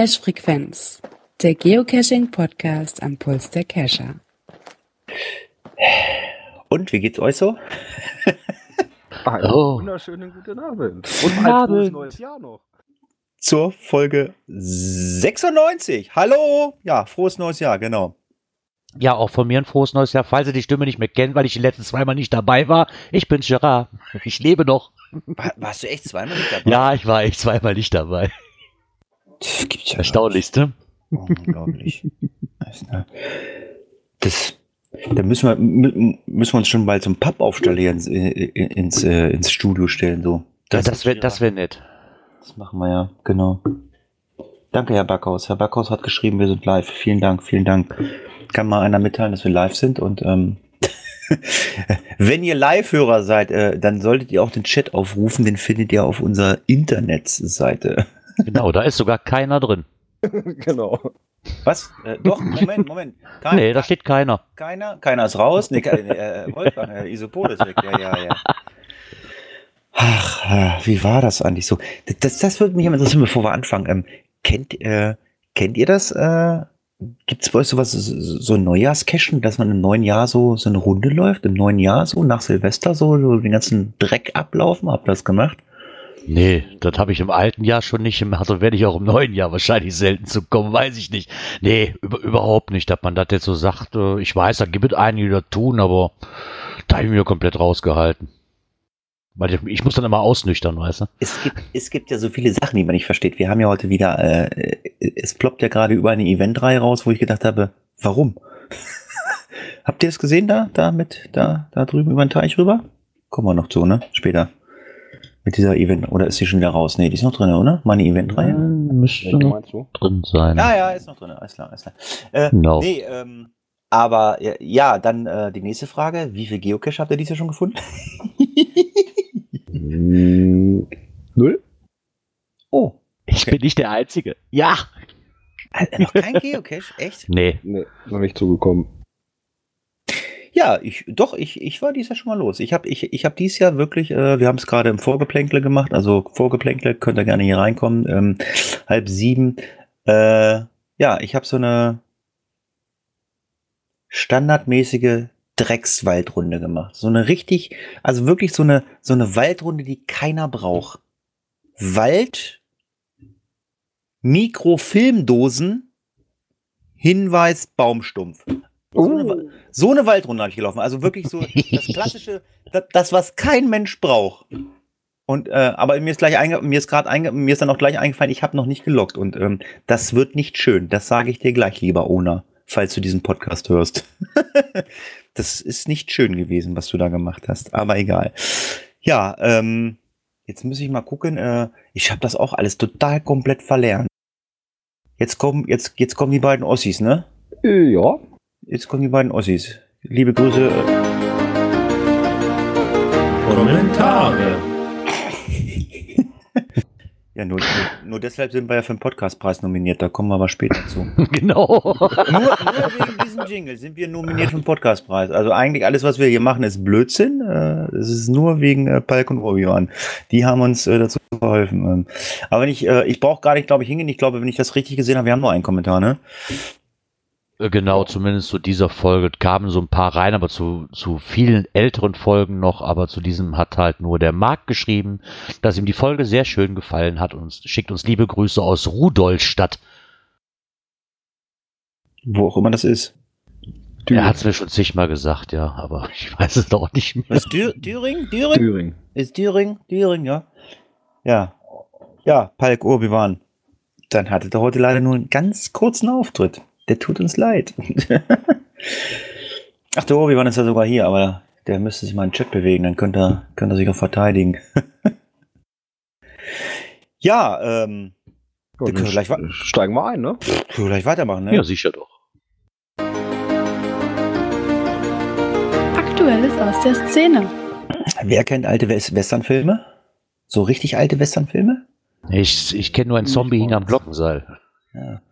Cache Frequenz, der Geocaching Podcast am Puls der Cacher. Und wie geht's euch so? Einen Oh. wunderschönen guten Abend. Und ein Abend. frohes neues Jahr noch. Zur Folge 96. Hallo! Ja, frohes neues Jahr, genau. Ja, auch von mir ein frohes neues Jahr. Falls ihr die Stimme nicht mehr kennt, weil ich die letzten zweimal nicht dabei war. Ich bin Gerard. Ich lebe noch. War, warst du echt zweimal nicht dabei? Ja, ich war echt zweimal nicht dabei. Das gibt's ja Erstaunlichste. Unglaublich. Das, da müssen wir, mü- müssen wir uns schon bald zum Pappaufsteller ins, äh, ins, äh, ins Studio stellen, so. Das, das wäre das wär nett. Das machen wir ja, genau. Danke, Herr Backhaus. Herr Backhaus hat geschrieben, wir sind live. Vielen Dank, vielen Dank. Kann mal einer mitteilen, dass wir live sind und ähm, wenn ihr Live-Hörer seid, äh, dann solltet ihr auch den Chat aufrufen. Den findet ihr auf unserer Internetseite. Genau, da ist sogar keiner drin. genau. Was? Äh, doch, Moment, Moment. Kein, Nee, da steht keiner. keiner, keiner ist raus. Nee, kein, äh, Wolfgang, äh, Isopol ist weg. Ja, ja, ja. Ach, äh, wie war das eigentlich so? Das, das würde mich immer interessieren, bevor wir anfangen. Ähm, kennt, äh, kennt ihr das? Äh, Gibt es bei euch sowas, so, so ein Neujahrscashen, dass man im neuen Jahr so, so eine Runde läuft? Im neuen Jahr so, nach Silvester so, so den ganzen Dreck ablaufen? Habt ihr das gemacht? Nee, das habe ich im alten Jahr schon nicht. im- Also werde ich auch im neuen Jahr wahrscheinlich selten zu kommen, weiß ich nicht. Nee, über, überhaupt nicht, dass man das jetzt so sagt. Äh, Ich weiß, da gibt es einige, die das tun, aber da habe ich mich komplett rausgehalten. Weil ich, ich muss dann immer ausnüchtern, weißt du? Es gibt, es gibt ja so viele Sachen, die man nicht versteht. Wir haben ja heute wieder, äh, es ploppt ja gerade über eine Eventreihe raus, wo ich gedacht habe, warum? Habt ihr es gesehen da, da mit, da, da drüben über den Teich rüber? Kommen wir noch zu, ne? Später. Mit dieser Event, oder ist sie schon wieder raus? Nee, die ist noch drin, oder? Meine Eventreihe? Müsste Welche noch drin sein. Ja, ja, ist noch drin, alles klar, alles klar. Äh, Genau. Nee, ähm, aber ja, dann äh, die nächste Frage. Wie viel Geocache habt ihr dieses Jahr schon gefunden? Null? Oh, Ich bin nicht der Einzige. Ja. äh, noch kein Geocache? Echt? Nee. Nee, noch nicht zugekommen. Ja, ich doch, ich, ich war dieses Jahr schon mal los. Ich habe ich, ich hab dieses Jahr wirklich, äh, wir haben es gerade im Vorgeplänkle gemacht, also Vorgeplänkle, könnt ihr gerne hier reinkommen, ähm, halb sieben. Äh, ja, ich habe so eine standardmäßige Dreckswaldrunde gemacht. So eine richtig, also wirklich so eine, so eine Waldrunde, die keiner braucht. Wald, Mikrofilmdosen, Hinweis, Baumstumpf. So eine, Wa- so eine Waldrunde habe ich gelaufen. Also wirklich so das klassische, das, das was kein Mensch braucht. Und äh, aber mir ist gleich einge mir ist gerade einge mir ist dann auch gleich eingefallen, ich habe noch nicht gelockt und ähm, das wird nicht schön. Das sage ich dir gleich, lieber Ona, falls du diesen Podcast hörst. das ist nicht schön gewesen, was du da gemacht hast. Aber egal. Ja, ähm, jetzt muss ich mal gucken. Äh, ich habe das auch alles total komplett verlernt. Jetzt kommen jetzt jetzt kommen die beiden Ossis, ne? Äh, ja. Jetzt kommen die beiden Ossis. Liebe Grüße. äh, Kommentare. Ja, nur, nur, deshalb sind wir ja für den Podcastpreis nominiert. Da kommen wir aber später zu. genau. Nur, nur wegen diesem Jingle sind wir nominiert für den Podcastpreis. Also eigentlich alles, was wir hier machen, ist Blödsinn. Äh, Es ist nur wegen äh, Palk und Obi-Wan. Die haben uns dazu geholfen. Ähm, Aber wenn ich, ich brauche gar nicht, glaube ich, hingehen. Ich glaube, wenn ich das richtig gesehen habe, wir haben nur einen Kommentar, ne? Äh, Genau, zumindest zu dieser Folge kamen so ein paar rein, aber zu, zu vielen älteren Folgen noch, aber zu diesem hat halt nur der Marc geschrieben, dass ihm die Folge sehr schön gefallen hat und schickt uns liebe Grüße aus Rudolstadt. Wo auch immer das ist. Er hat es mir schon zigmal gesagt, ja, aber ich weiß es doch nicht mehr. Ist Dür Düring? Düring? Thüringen. Ist Düring? Düring, ja. Ja. Ja, Palk Obi-Wan. Dann hattet ihr heute leider nur einen ganz kurzen Auftritt. Der tut uns leid. Ach, der Obi-Wan ist ja sogar hier, aber der müsste sich mal in den Chat bewegen, dann könnte er, könnte er sich auch verteidigen. ja, ähm, Ja, Wir können gleich steigen wir ein, ne? können wir gleich weitermachen, ne? Ja, sicher doch. Aktuelles aus der Szene. Wer kennt alte Wes Westernfilme? So richtig alte Westernfilme? Ich, ich kenne nur einen Zombie hing am Glockenseil. Ja.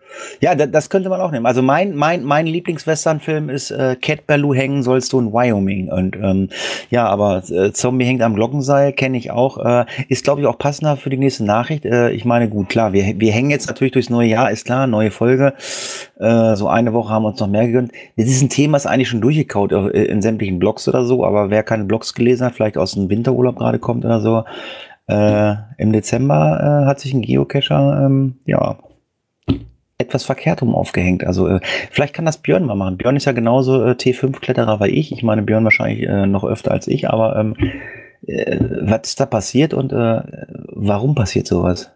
Ja, da, das könnte man auch nehmen. Also mein, mein, mein Lieblingswesternfilm ist äh, Cat Ballou hängen sollst du in Wyoming. Und ähm, ja, aber äh, Zombie hängt am Glockenseil, kenne ich auch. Äh, ist, glaube ich, auch passender für die nächste Nachricht. Äh, ich meine, gut, klar, wir, wir hängen jetzt natürlich durchs neue Jahr, ist klar, neue Folge. Äh, so eine Woche haben wir uns noch mehr gegönnt. Das ist ein Thema, ist eigentlich schon durchgekaut äh, in sämtlichen Blogs oder so, aber wer keine Blogs gelesen hat, vielleicht aus dem Winterurlaub gerade kommt oder so, äh, im Dezember äh, hat sich ein Geocacher, ähm, ja, etwas verkehrt rum aufgehängt. Also äh, vielleicht kann das Björn mal machen. Björn ist ja genauso äh, T5-Kletterer wie ich. Ich meine, Björn wahrscheinlich äh, noch öfter als ich, aber ähm, äh, was ist da passiert und äh, warum passiert sowas?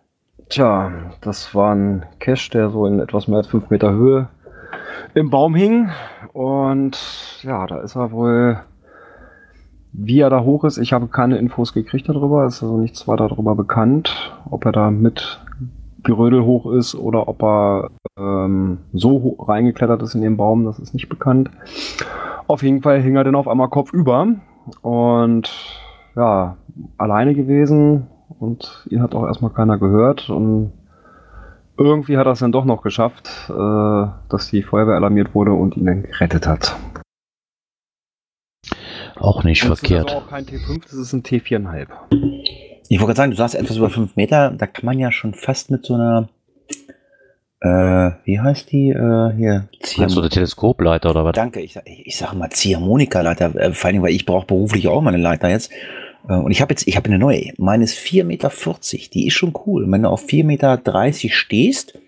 Tja, das war ein Cache, der so in etwas mehr als fünf Meter Höhe im Baum hing. Und ja, da ist er wohl, wie er da hoch ist. Ich habe keine Infos gekriegt darüber. Es ist also nichts weiter darüber bekannt, ob er da mit Gerödel hoch ist oder ob er ähm, so reingeklettert ist in den Baum, das ist nicht bekannt. Auf jeden Fall hing er dann auf einmal kopfüber und ja, alleine gewesen und ihn hat auch erstmal keiner gehört und irgendwie hat er es dann doch noch geschafft, äh, dass die Feuerwehr alarmiert wurde und ihn dann gerettet hat. Auch nicht Das verkehrt. ist also auch kein T5, das ist ein T4,5. Ich wollte gerade sagen, du sagst etwas über fünf Meter, da kann man ja schon fast mit so einer, äh, wie heißt die, äh, hier, Meinst du der Teleskopleiter oder was? Danke, ich, ich, sage mal Ziehharmonika-Leiter, äh, vor allem, weil ich brauche beruflich auch mal eine Leiter jetzt. Äh, und ich habe jetzt, ich habe eine neue, meine ist 4,40 Meter, die ist schon cool. Wenn du auf 4,30 Meter stehst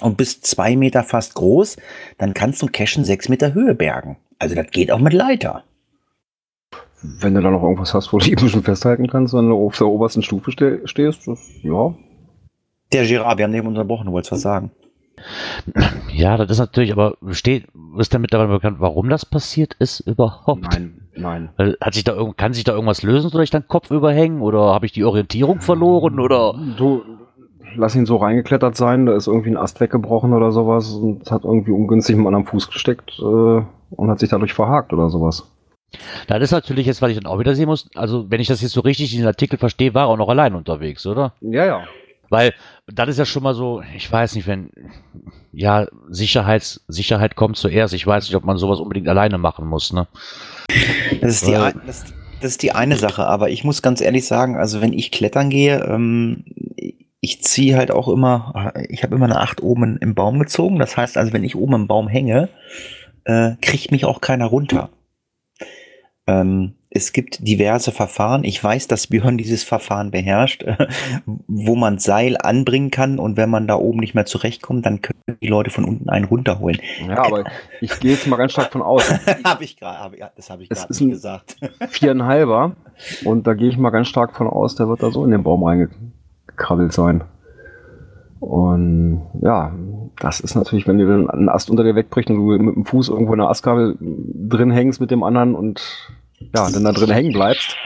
und bist zwei Meter fast groß, dann kannst du Cashen sechs Meter Höhe bergen. Also das geht auch mit Leiter. Wenn du da noch irgendwas hast, wo du dich ein bisschen festhalten kannst, wenn du auf der obersten Stufe ste stehst, das, ja. Der Girard, wir haben den unterbrochen, du wolltest was sagen. Ja, das ist natürlich, aber steht, ist damit mittlerweile bekannt, warum das passiert ist überhaupt? Nein, nein. Hat sich da irgend, kann sich da irgendwas lösen, soll ich dann Kopf überhängen oder habe ich die Orientierung verloren oder? Du, lass ihn so reingeklettert sein, da ist irgendwie ein Ast weggebrochen oder sowas und hat irgendwie ungünstig mit einem Fuß gesteckt äh, und hat sich dadurch verhakt oder sowas. Das ist natürlich jetzt, was ich dann auch wieder sehen muss. Also, wenn ich das jetzt so richtig in den Artikel verstehe, war er auch noch allein unterwegs, oder? Ja, ja. Weil das ist ja schon mal so, ich weiß nicht, wenn, ja, Sicherheits, Sicherheit kommt zuerst. Ich weiß nicht, ob man sowas unbedingt alleine machen muss, ne? Das ist, die, ein, das, das ist die eine Sache, aber ich muss ganz ehrlich sagen, also wenn ich klettern gehe, ähm, ich ziehe halt auch immer, ich habe immer eine Acht oben im Baum gezogen. Das heißt also, wenn ich oben im Baum hänge, äh, kriegt mich auch keiner runter. Ähm, es gibt diverse Verfahren. Ich weiß, dass Björn dieses Verfahren beherrscht, wo man Seil anbringen kann und wenn man da oben nicht mehr zurechtkommt, dann können die Leute von unten einen runterholen. Ja, aber ich gehe jetzt mal ganz stark von aus. habe ich gerade, hab, das habe ich gerade gesagt. Viereinhalber. Und da gehe ich mal ganz stark von aus, der wird da so in den Baum reingekrabbelt sein. Und ja, das ist natürlich, wenn dir dann ein Ast unter dir wegbricht und du mit dem Fuß irgendwo in der Astkabel drin hängst mit dem anderen und ja, dann da drin hängen bleibst,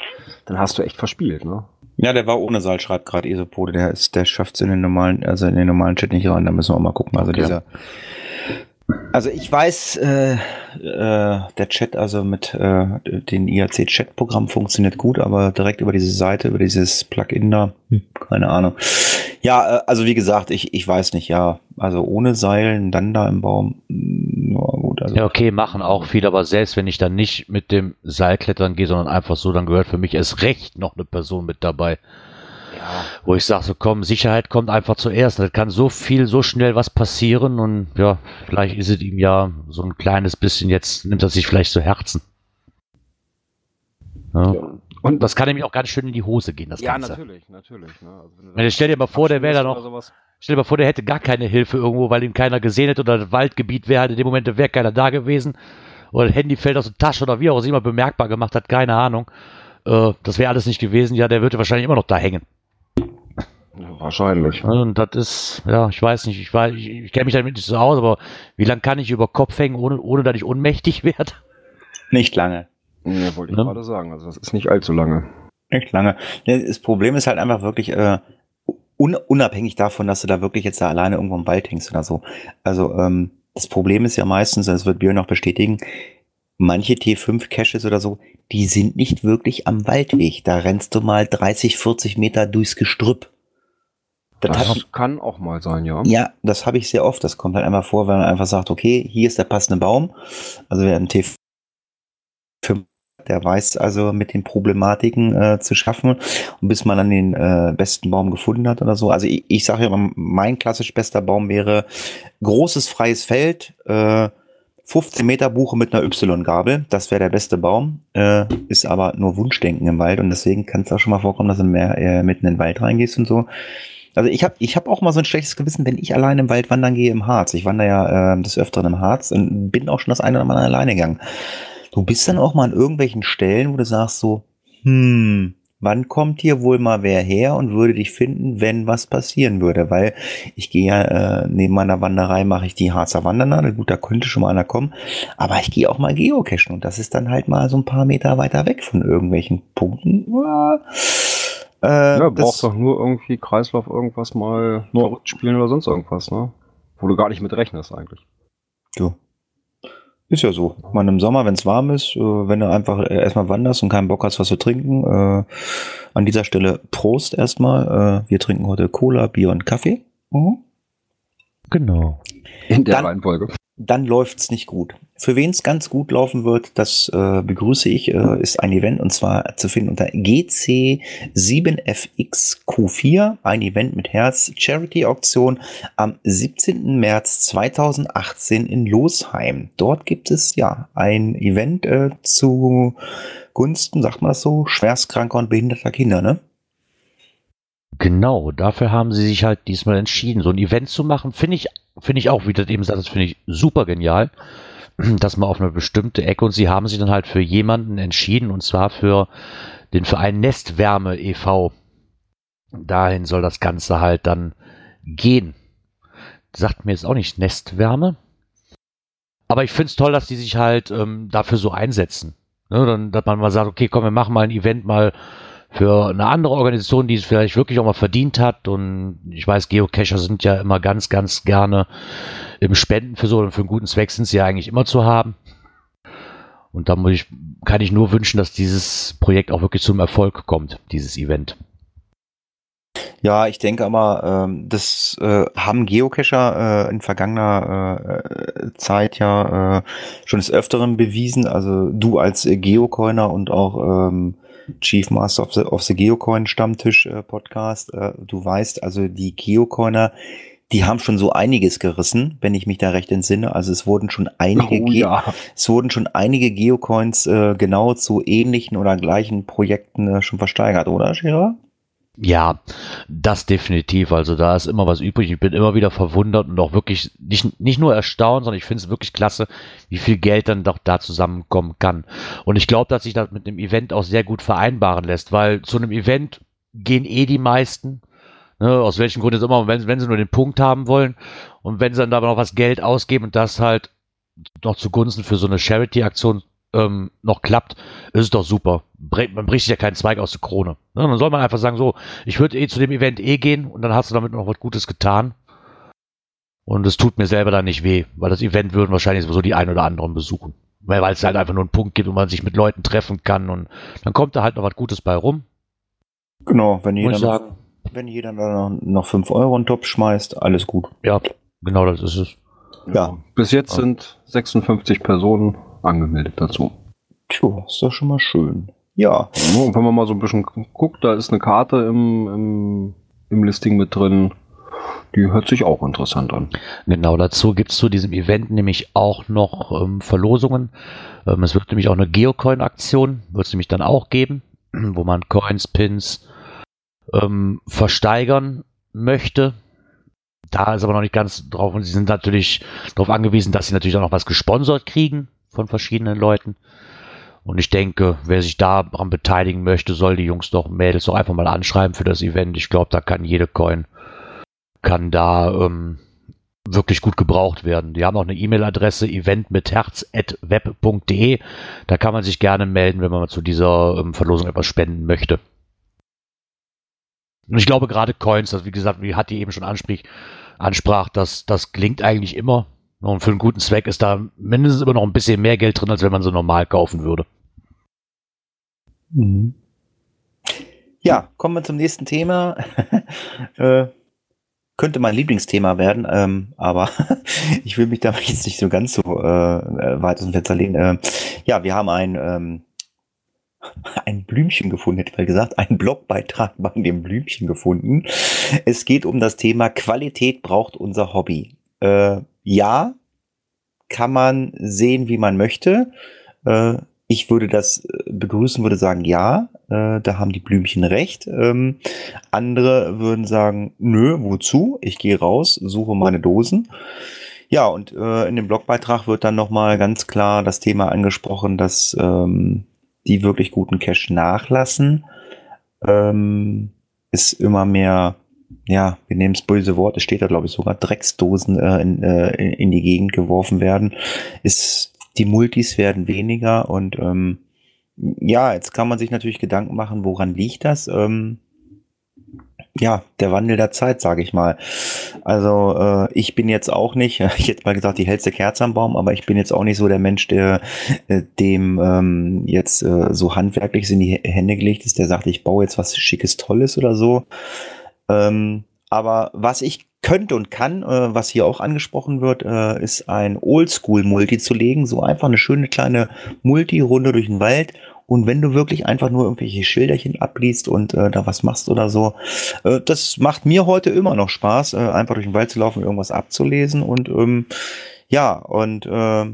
dann hast du echt verspielt, ne? Ja, der war ohne Seil, schreibt gerade Esopode. Der ist, der schafft es in den normalen, also in den normalen Chat nicht rein. Da müssen wir auch mal gucken. Also Okay. dieser. Also ich weiß, äh, äh, der Chat, also mit äh, den IAC-Chat-Programm funktioniert gut, aber direkt über diese Seite, über dieses Plugin da, hm, keine Ahnung. Ja, äh, also wie gesagt, ich, ich weiß nicht, ja. Also ohne Seilen, dann da im Baum, mm, ja gut. Also Ja, okay, machen auch viel, aber selbst wenn ich dann nicht mit dem Seil klettern gehe, sondern einfach so, dann gehört für mich erst recht noch eine Person mit dabei. Ja. Wo ich sage, so komm, Sicherheit kommt einfach zuerst. Da kann so viel, so schnell was passieren und ja, vielleicht ist es ihm ja so ein kleines bisschen, jetzt nimmt er sich vielleicht zu Herzen. Ja. Und Das kann nämlich auch ganz schön in die Hose gehen, das ja, Ganze. natürlich, natürlich. Ne? Also, wenn Wenn stell dir mal vor, der wäre da noch-. Stell dir mal vor, der hätte gar keine Hilfe irgendwo, weil ihn keiner gesehen hätte oder das Waldgebiet wäre halt in dem Moment, wäre keiner da gewesen. Oder das Handy fällt aus der Tasche oder wie auch immer bemerkbar gemacht hat, keine Ahnung. Äh, das wäre alles nicht gewesen. Ja, der würde wahrscheinlich immer noch da hängen. Ja, wahrscheinlich. Und das ist, ja, ich weiß nicht, ich, weiß, ich, ich kenne mich damit nicht so aus, aber wie lange kann ich über Kopf hängen, ohne, ohne dass ich ohnmächtig werde? nicht lange. Ja, wollte ich Ne? gerade sagen. Also das ist nicht allzu lange. Nicht lange. Ne, Das Problem ist halt einfach wirklich, äh, un unabhängig davon, dass du da wirklich jetzt da alleine irgendwo im Wald hängst oder so. Also, ähm, das Problem ist ja meistens, das wird Björn noch bestätigen, manche T5-Caches oder so, die sind nicht wirklich am Waldweg. Da rennst du mal 30, 40 Meter durchs Gestrüpp. Das, Das hat, kann auch mal sein, ja. ja, das habe ich sehr oft. Das kommt halt einmal vor, wenn man einfach sagt, okay, hier ist der passende Baum. Also wer einen T5, der weiß also mit den Problematiken äh, zu schaffen. Und bis man dann den äh, besten Baum gefunden hat oder so. Also ich, ich sage ja, immer, mein klassisch bester Baum wäre großes freies Feld, äh, 15 Meter Buche mit einer Y-Gabel. Das wäre der beste Baum. Äh, ist aber nur Wunschdenken im Wald und deswegen kann es auch schon mal vorkommen, dass du mehr äh, mitten in den Wald reingehst und so. Also ich habe ich hab auch mal so ein schlechtes Gewissen, wenn ich allein im Wald wandern gehe im Harz. Ich wandere ja äh, des Öfteren im Harz und bin auch schon das eine oder andere alleine gegangen. Du bist dann auch mal an irgendwelchen Stellen, wo du sagst so, hm, wann kommt hier wohl mal wer her und würde dich finden, wenn was passieren würde? Weil ich gehe ja äh, neben meiner Wanderei mache ich die Harzer Wandernadel. Gut, da könnte schon mal einer kommen. Aber ich gehe auch mal geocachen und das ist dann halt mal so ein paar Meter weiter weg von irgendwelchen Punkten. Ja, äh, Ja, brauchst doch nur irgendwie Kreislauf irgendwas mal verrückt spielen oder sonst irgendwas, ne? Wo du gar nicht mit rechnest eigentlich. Du. Ist ja so. Man im Sommer, wenn es warm ist, äh, wenn du einfach äh, erstmal wanderst und keinen Bock hast, was zu trinken, äh, an dieser Stelle Prost erstmal. Äh, wir trinken heute Cola, Bier und Kaffee. Mhm. Genau. In der Dann- Reihenfolge. Dann läuft's nicht gut. Für wen es ganz gut laufen wird, das äh, begrüße ich, äh, ist ein Event und zwar zu finden unter GC7FXQ4, ein Event mit Herz Charity Auktion am 17. März 2018 in Losheim. Dort gibt es ja ein Event äh, zu Gunsten, sagt man das so, schwerstkranker und behinderter Kinder, ne? Genau, dafür haben sie sich halt diesmal entschieden, so ein Event zu machen. Finde ich, finde ich auch, wie das eben sagt, das finde ich super genial, dass man auf eine bestimmte Ecke und sie haben sich dann halt für jemanden entschieden und zwar für den Verein Nestwärme e.V. Dahin soll das Ganze halt dann gehen. Sagt mir jetzt auch nicht Nestwärme. Aber ich finde es toll, dass die sich halt ähm, dafür so einsetzen. Ne, dann, dass man mal sagt, okay, komm, wir machen mal ein Event mal für eine andere Organisation, die es vielleicht wirklich auch mal verdient hat. Und ich weiß, Geocacher sind ja immer ganz, ganz gerne im Spenden für so und für einen guten Zweck sind sie ja eigentlich immer zu haben. Und da muss ich, kann ich nur wünschen, dass dieses Projekt auch wirklich zum Erfolg kommt, dieses Event. Ja, ich denke aber, ähm, das äh, haben Geocacher äh, in vergangener äh, Zeit ja schon des Öfteren bewiesen. Also du als Geocoiner und auch ähm, Chief Master of the, of the Geocoin Stammtisch äh, Podcast, äh, du weißt, also die Geocoiner, die haben schon so einiges gerissen, wenn ich mich da recht entsinne. Also es wurden schon einige, Oh, ja. es wurden schon einige Geocoins äh, genau zu ähnlichen oder gleichen Projekten äh, schon versteigert, oder, Gerard? Ja, das definitiv. Also da ist immer was übrig. Ich bin immer wieder verwundert und auch wirklich nicht, nicht nur erstaunt, sondern ich finde es wirklich klasse, wie viel Geld dann doch da zusammenkommen kann. Und ich glaube, dass sich das mit dem Event auch sehr gut vereinbaren lässt, weil zu einem Event gehen eh die meisten. Ne, aus welchem Grund jetzt immer, wenn, wenn sie nur den Punkt haben wollen und wenn sie dann aber noch was Geld ausgeben und das halt noch zugunsten für so eine Charity-Aktion ähm, noch klappt, ist es doch super. Man bricht sich ja keinen Zweig aus der Krone. Ne? Dann soll man einfach sagen, so, ich würde eh zu dem Event eh gehen und dann hast du damit noch was Gutes getan. Und es tut mir selber dann nicht weh, weil das Event würden wahrscheinlich sowieso die ein oder anderen besuchen. Weil weil es halt einfach nur einen Punkt gibt, wo man sich mit Leuten treffen kann und dann kommt da halt noch was Gutes bei rum. Genau, wenn jeder, sagen. wenn jeder da noch, noch 5 Euro in den Topf schmeißt, alles gut. Ja, genau das ist es. Ja, Bis jetzt sind 56 Personen angemeldet dazu. tja, ist doch schon mal schön. Ja, Und wenn man mal so ein bisschen guckt, da ist eine Karte im, im, im Listing mit drin. Die hört sich auch interessant an. Genau, dazu gibt es zu diesem Event nämlich auch noch ähm, Verlosungen. Ähm, es wird nämlich auch eine Geocoin-Aktion, wird es nämlich dann auch geben, wo man Coins, Pins ähm, versteigern möchte. Da ist aber noch nicht ganz drauf und sie sind natürlich darauf angewiesen, dass sie natürlich auch noch was gesponsert kriegen von verschiedenen Leuten. Und ich denke, wer sich daran beteiligen möchte, soll die Jungs doch, Mädels doch einfach mal anschreiben für das Event. Ich glaube, da kann jede Coin, kann da ähm, wirklich gut gebraucht werden. Die haben auch eine E-Mail-Adresse eventmitherz.web.de. Da kann man sich gerne melden, wenn man zu dieser ähm, Verlosung etwas spenden möchte. Und ich glaube gerade Coins, das wie gesagt, wie Hatti eben schon ansprich, ansprach, das, das klingt eigentlich immer. Und für einen guten Zweck ist da mindestens immer noch ein bisschen mehr Geld drin, als wenn man so normal kaufen würde. ja, kommen wir zum nächsten Thema. äh, könnte mein Lieblingsthema werden, ähm, aber ich will mich da jetzt nicht so ganz so äh, weit aus dem Fenster lehnen. Äh, ja, wir haben ein, ähm, ein Blümchen gefunden, hätte ich mal gesagt, einen Blogbeitrag bei dem Blümchen gefunden. Es geht um das Thema Qualität braucht unser Hobby. Äh, ja, kann man sehen, wie man möchte. Äh, ich würde das äh, begrüßen, würde sagen, ja, äh, da haben die Blümchen recht. Ähm, andere würden sagen, nö, wozu? Ich gehe raus, suche meine Dosen. Ja, und äh, in dem Blogbeitrag wird dann nochmal ganz klar das Thema angesprochen, dass ähm, die wirklich guten Cash nachlassen. Ähm, ist immer mehr, ja, wir nehmen das böse Wort, es steht da glaube ich sogar, Drecksdosen äh, in, äh, in die Gegend geworfen werden. Ist die Multis werden weniger und ähm, ja, jetzt kann man sich natürlich Gedanken machen, woran liegt das? Ähm, ja, der Wandel der Zeit, sage ich mal. Also äh, ich bin jetzt auch nicht, ich hätte mal gesagt, die hellste Kerze am Baum, aber ich bin jetzt auch nicht so der Mensch, der äh, dem ähm, jetzt äh, so handwerklich in die Hände gelegt ist, der sagt, ich baue jetzt was Schickes, Tolles oder so. Ähm, aber was ich könnte und kann, äh, was hier auch angesprochen wird, äh, ist ein Oldschool-Multi zu legen. So einfach eine schöne kleine Multi-Runde durch den Wald. Und wenn du wirklich einfach nur irgendwelche Schilderchen abliest und äh, da was machst oder so, äh, das macht mir heute immer noch Spaß, äh, einfach durch den Wald zu laufen, irgendwas abzulesen. Und ähm, ja, und äh,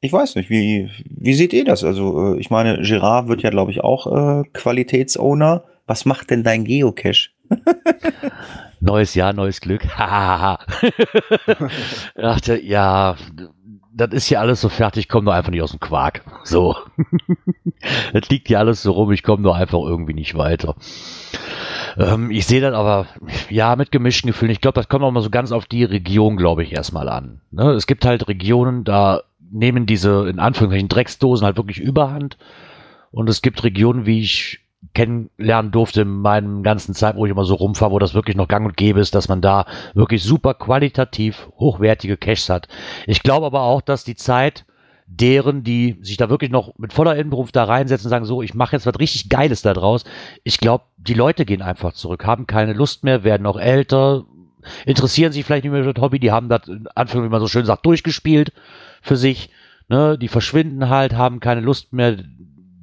ich weiß nicht, wie, wie seht ihr das? Also, ich meine, Gerard wird ja, glaube ich, auch Qualitätsowner. Was macht denn dein Geocache? Neues Jahr, neues Glück. dachte, ja, das ist ja alles so fertig, ich komme nur einfach nicht aus dem Quark. So. das liegt ja alles so rum, ich komme nur einfach irgendwie nicht weiter. Ähm, ich sehe das aber, ja, mit gemischten Gefühlen. Ich glaube, das kommt auch mal so ganz auf die Region, glaube ich, erstmal an. Ne? Es gibt halt Regionen, da nehmen diese, in Anführungszeichen, Drecksdosen halt wirklich überhand. Und es gibt Regionen, wie ich kennenlernen durfte in meinem ganzen Zeit, wo ich immer so rumfahre, wo das wirklich noch gang und gäbe ist, dass man da wirklich super qualitativ hochwertige Caches hat. Ich glaube aber auch, dass die Zeit deren, die sich da wirklich noch mit voller Inbrunft da reinsetzen und sagen, so, ich mache jetzt was richtig Geiles da draus. Ich glaube, die Leute gehen einfach zurück, haben keine Lust mehr, werden noch älter, interessieren sich vielleicht nicht mehr für das Hobby, die haben das, in Anführungszeichen, wie man so schön sagt, durchgespielt für sich. Ne, die verschwinden halt, haben keine Lust mehr,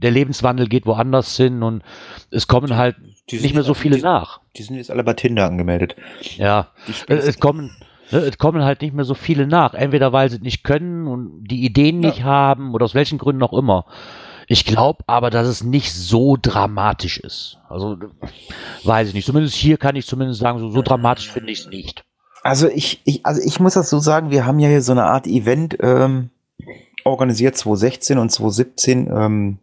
der Lebenswandel geht woanders hin und es kommen halt Die nicht mehr so viele die, nach. Die sind jetzt alle bei Tinder angemeldet. Ja, Die es, kommen ne, es kommen halt nicht mehr so viele nach. Entweder weil sie es nicht können und die Ideen nicht haben oder aus welchen Gründen auch immer. Ich glaube aber, dass es nicht so dramatisch ist. Also weiß ich nicht. Zumindest hier kann ich zumindest sagen, so, so dramatisch finde ich es nicht. Also ich, ich, also ich muss das so sagen, wir haben ja hier so eine Art Event ähm, organisiert 2016 und 2017, ähm,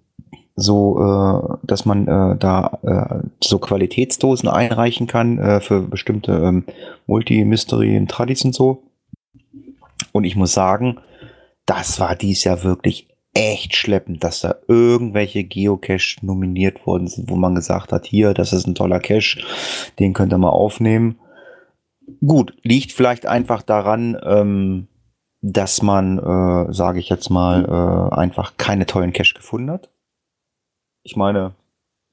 so, äh, dass man äh, da äh, so Qualitätsdosen einreichen kann äh, für bestimmte ähm, Multi-Mystery und Tradis und so. Und ich muss sagen, das war dies Jahr wirklich echt schleppend, dass da irgendwelche Geocache nominiert worden sind, wo man gesagt hat, hier, das ist ein toller Cache, den könnt ihr mal aufnehmen. Gut, liegt vielleicht einfach daran, ähm, dass man, äh, sage ich jetzt mal, äh, einfach keine tollen Cache gefunden hat. Ich meine,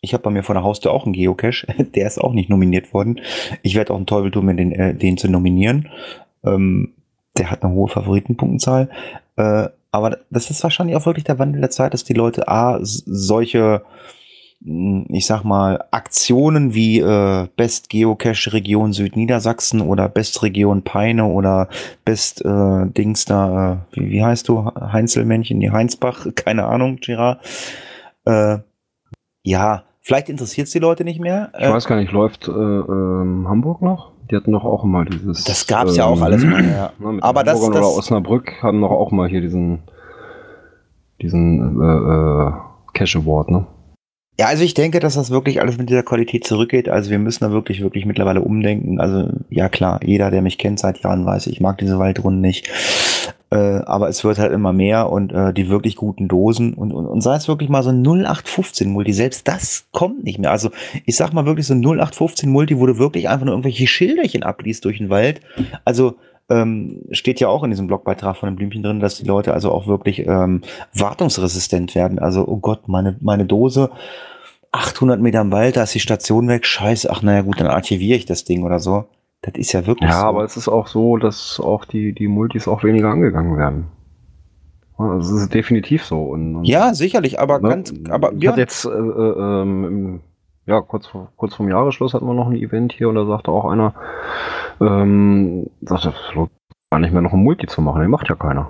ich habe bei mir vor der Haustür auch einen Geocache, der ist auch nicht nominiert worden. Ich werde auch einen Teufel tun, den, äh, den zu nominieren. Ähm, der hat eine hohe Favoritenpunktzahl. Äh, aber das ist wahrscheinlich auch wirklich der Wandel der Zeit, dass die Leute A, solche, mh, ich sag mal, Aktionen wie äh, Best Geocache Region Südniedersachsen oder Best Region Peine oder Best äh, Dings da, äh, wie, wie heißt du? Heinzelmännchen, die Heinsbach, keine Ahnung, Girard. Äh, ja, vielleicht interessiert es die Leute nicht mehr. Ich weiß gar nicht, läuft äh, ähm, Hamburg noch? Die hatten doch auch mal dieses. Das gab's ja auch alles mal, ja. Ne, mit Aber den das- Hamburgern das- oder Osnabrück haben doch auch mal hier diesen diesen äh, äh, Cash Award, ne? Ja, also ich denke, dass das wirklich alles mit dieser Qualität zurückgeht. Also wir müssen da wirklich, wirklich mittlerweile umdenken. Also ja klar, jeder, der mich kennt seit Jahren, weiß, ich mag diese Waldrunden nicht. Äh, aber es wird halt immer mehr und äh, die wirklich guten Dosen und, und, und sei es wirklich mal so ein 0815 Multi, selbst das kommt nicht mehr. Also ich sag mal wirklich so ein 0815 Multi, wo du wirklich einfach nur irgendwelche Schilderchen abliest durch den Wald. Also ähm, steht ja auch in diesem Blogbeitrag von dem Blümchen drin, dass die Leute also auch wirklich ähm, wartungsresistent werden. Also, oh Gott, meine, meine Dose, 800 Meter im Wald, da ist die Station weg, scheiße, ach naja gut, dann archiviere ich das Ding oder so. Das ist ja wirklich Ja, so. aber es ist auch so, dass auch die, die Multis auch weniger angegangen werden. Das ist definitiv so. Und, und ja, sicherlich, aber ne, ganz, aber ich ja, hatte jetzt, äh, äh, ähm, ja, kurz kurz vorm Jahresschluss hatten wir noch ein Event hier und da sagte auch einer, ähm, sagte, es lohnt gar nicht mehr noch ein Multi zu machen, den macht ja keiner.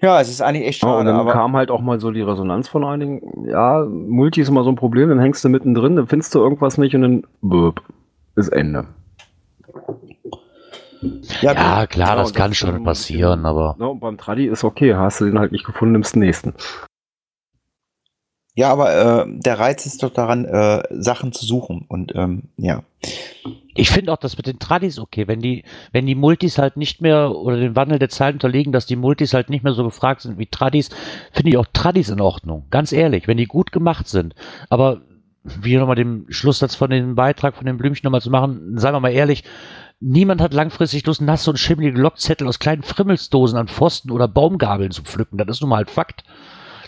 ja, es ist eigentlich echt Ja, und schade, dann aber kam halt auch mal so die Resonanz von einigen, ja, Multi ist immer so ein Problem, dann hängst du mittendrin, dann findest du irgendwas nicht und dann böp, ist Ende. ja, Ja, klar, Ja, das kann das, schon passieren, aber Ne, und beim Tradi ist okay, hast du den halt nicht gefunden, nimmst den nächsten. ja, aber äh, der Reiz ist doch daran, äh, Sachen zu suchen und ähm, ja. ich finde auch das mit den Tradis okay, wenn die, wenn die Multis halt nicht mehr oder den Wandel der Zeit unterliegen, dass die Multis halt nicht mehr so gefragt sind wie Tradis, finde ich auch Tradis in Ordnung. Ganz ehrlich, wenn die gut gemacht sind. Aber wie nochmal den Schlusssatz von dem Beitrag von den Blümchen nochmal zu machen, seien wir mal ehrlich, niemand hat langfristig Lust, nasse und schimmelige Lockzettel aus kleinen Frimmelsdosen an Pfosten oder Baumgabeln zu pflücken. Das ist nun mal halt Fakt.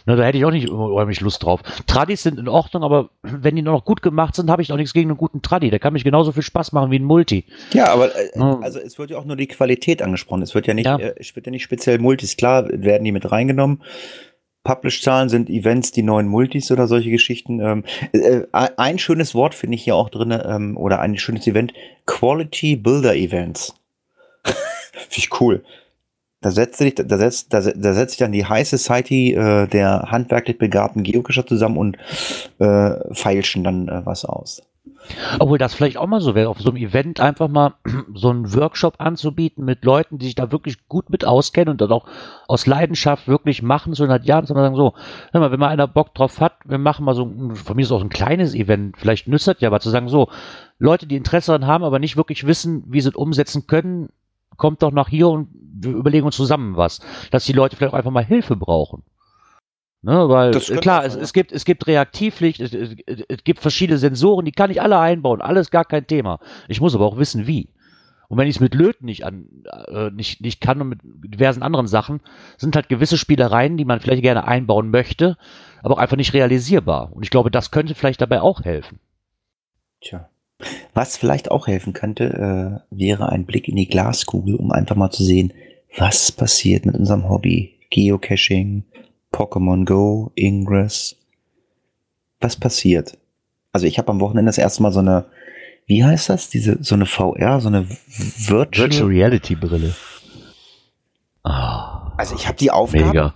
Ne, da hätte ich auch nicht unheimlich Lust drauf. Tradis sind in Ordnung, aber wenn die nur noch gut gemacht sind, habe ich auch nichts gegen einen guten Tradi. Der kann mich genauso viel Spaß machen wie ein Multi. Ja, aber äh, also es wird ja auch nur die Qualität angesprochen. Es wird ja nicht, Ja. Äh, es wird ja nicht speziell Multis. Klar werden die mit reingenommen. Publish-Zahlen sind Events, die neuen Multis oder solche Geschichten. Ähm, äh, ein schönes Wort finde ich hier auch drin, ähm, oder ein schönes Event, Quality Builder Events. finde ich cool. Da setzt sich, da setzt, da, da setzt sich dann die High Society äh, der handwerklich begabten Geocacher zusammen und äh, feilschen dann äh, was aus. Obwohl das vielleicht auch mal so wäre, auf so einem Event einfach mal so einen Workshop anzubieten mit Leuten, die sich da wirklich gut mit auskennen und das auch aus Leidenschaft wirklich machen, so seit Jahren, man sagen, so, hör mal, wenn mal einer Bock drauf hat, wir machen mal so, ein- von mir ist auch ein kleines Event, vielleicht nützt das ja, aber zu sagen, so, Leute, die Interesse daran haben, aber nicht wirklich wissen, wie sie es umsetzen können, kommt doch nach hier und wir überlegen uns zusammen was. Dass die Leute vielleicht auch einfach mal Hilfe brauchen. Ne, weil klar, auch es, sein, ja. es gibt es gibt Reaktivlicht, es, es, es gibt verschiedene Sensoren, die kann ich alle einbauen, alles gar kein Thema. Ich muss aber auch wissen, wie. Und wenn ich es mit Löten nicht an äh, nicht nicht kann und mit diversen anderen Sachen, sind halt gewisse Spielereien, die man vielleicht gerne einbauen möchte, aber auch einfach nicht realisierbar. Und ich glaube, das könnte vielleicht dabei auch helfen. Tja. Was vielleicht auch helfen könnte, äh, wäre ein Blick in die Glaskugel, um einfach mal zu sehen, was passiert mit unserem Hobby. Geocaching, Pokémon Go, Ingress. Was passiert? Also ich habe am Wochenende das erste Mal so eine, wie heißt das? Diese, so eine VR, so eine Virtual. Virtual Reality Brille. Ah, Also ich habe die Aufgabe. mega.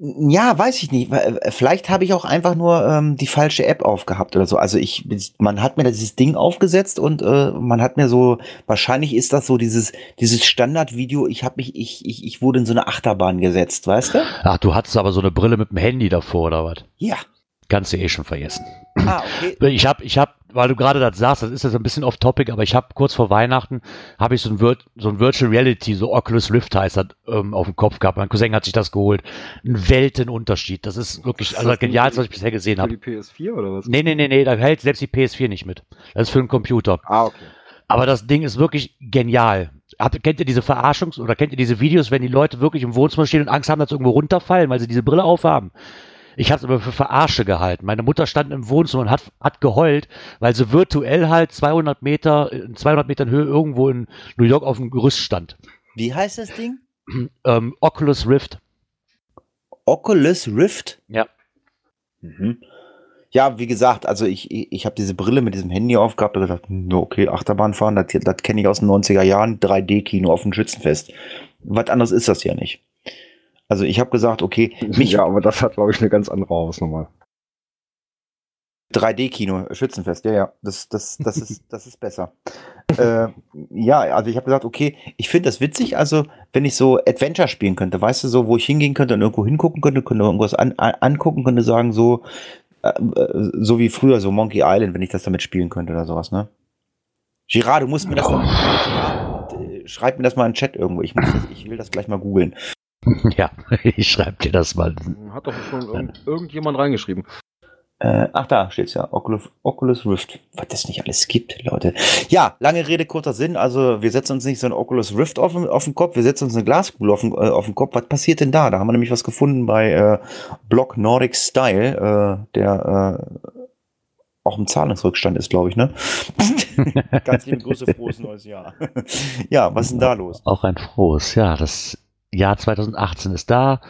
Ja, weiß ich nicht. äh, Vielleicht habe ich auch einfach nur ähm, die falsche App aufgehabt oder so. Also ich, man hat mir dieses Ding aufgesetzt und äh, man hat mir so, wahrscheinlich ist das so dieses, dieses Standardvideo. Ich habe mich, ich, ich, ich wurde in so eine Achterbahn gesetzt, weißt du? Ach, du hattest aber so eine Brille mit dem Handy davor oder was? Ja. Kannst du eh schon vergessen. Ah, okay. Ich habe, ich habe, weil du gerade das sagst, das ist jetzt ein bisschen off topic, aber ich habe kurz vor Weihnachten habe ich so ein, Vir so ein Virtual Reality, so Oculus Rift heißt das, ähm, auf dem Kopf gehabt. Mein Cousin hat sich das geholt. Ein Weltenunterschied. Das ist wirklich Ist also das Genialste, was ich bisher gesehen Für habe. die PS4 oder was? Nee, nee, nee, nee, da hält selbst die PS4 nicht mit. Das ist für einen Computer. Ah, okay. Aber das Ding ist wirklich genial. Habt, kennt ihr diese Verarschungs- oder kennt ihr diese Videos, wenn die Leute wirklich im Wohnzimmer stehen und Angst haben, dass sie irgendwo runterfallen, weil sie diese Brille aufhaben? Ich habe es aber für Verarsche gehalten. Meine Mutter stand im Wohnzimmer und hat, hat geheult, weil sie virtuell halt 200 Meter, in 200 Metern Höhe irgendwo in New York auf dem Gerüst stand. Wie heißt das Ding? Ähm, Oculus Rift. Oculus Rift? Ja. Mhm. Ja, wie gesagt, also ich, ich, ich habe diese Brille mit diesem Handy aufgehabt und gedacht, hm, okay, Achterbahn fahren, das, das kenne ich aus den 90er Jahren, 3D-Kino auf dem Schützenfest. Was anderes ist das ja nicht. Also ich habe gesagt, okay, mich ja, aber das hat, glaube ich, eine ganz andere Hausnummer. 3D-Kino, Schützenfest, ja, ja, das, das, das, ist, das ist besser. äh, ja, also ich habe gesagt, okay, ich finde das witzig, also wenn ich so Adventure spielen könnte, weißt du, so, wo ich hingehen könnte und irgendwo hingucken könnte, könnte irgendwas an, an, angucken, könnte sagen, so, äh, äh, so wie früher, so Monkey Island, wenn ich das damit spielen könnte oder sowas, ne? Girard, du musst mir das Oh. Äh, schreib mir das mal in den Chat irgendwo, ich, muss das, ich will das gleich mal googeln. ja, ich schreibe dir das mal. Hat doch schon irgend, irgendjemand reingeschrieben. Äh, ach, da steht's ja. Oculus, Oculus Rift. Was das nicht alles gibt, Leute. Ja, lange Rede, kurzer Sinn. Also, wir setzen uns nicht so ein Oculus Rift auf, den- auf den Kopf, wir setzen uns eine Glaskugel auf den, äh, auf den Kopf. Was passiert denn da? Da haben wir nämlich was gefunden bei äh, Blog Nordic Style, äh, der äh, auch im Zahlungsrückstand ist, glaube ich, ne? Ganz liebe Grüße, frohes neues Jahr. ja, was ist denn da los? Auch ein frohes, ja. Das Jahr 2018 ist da.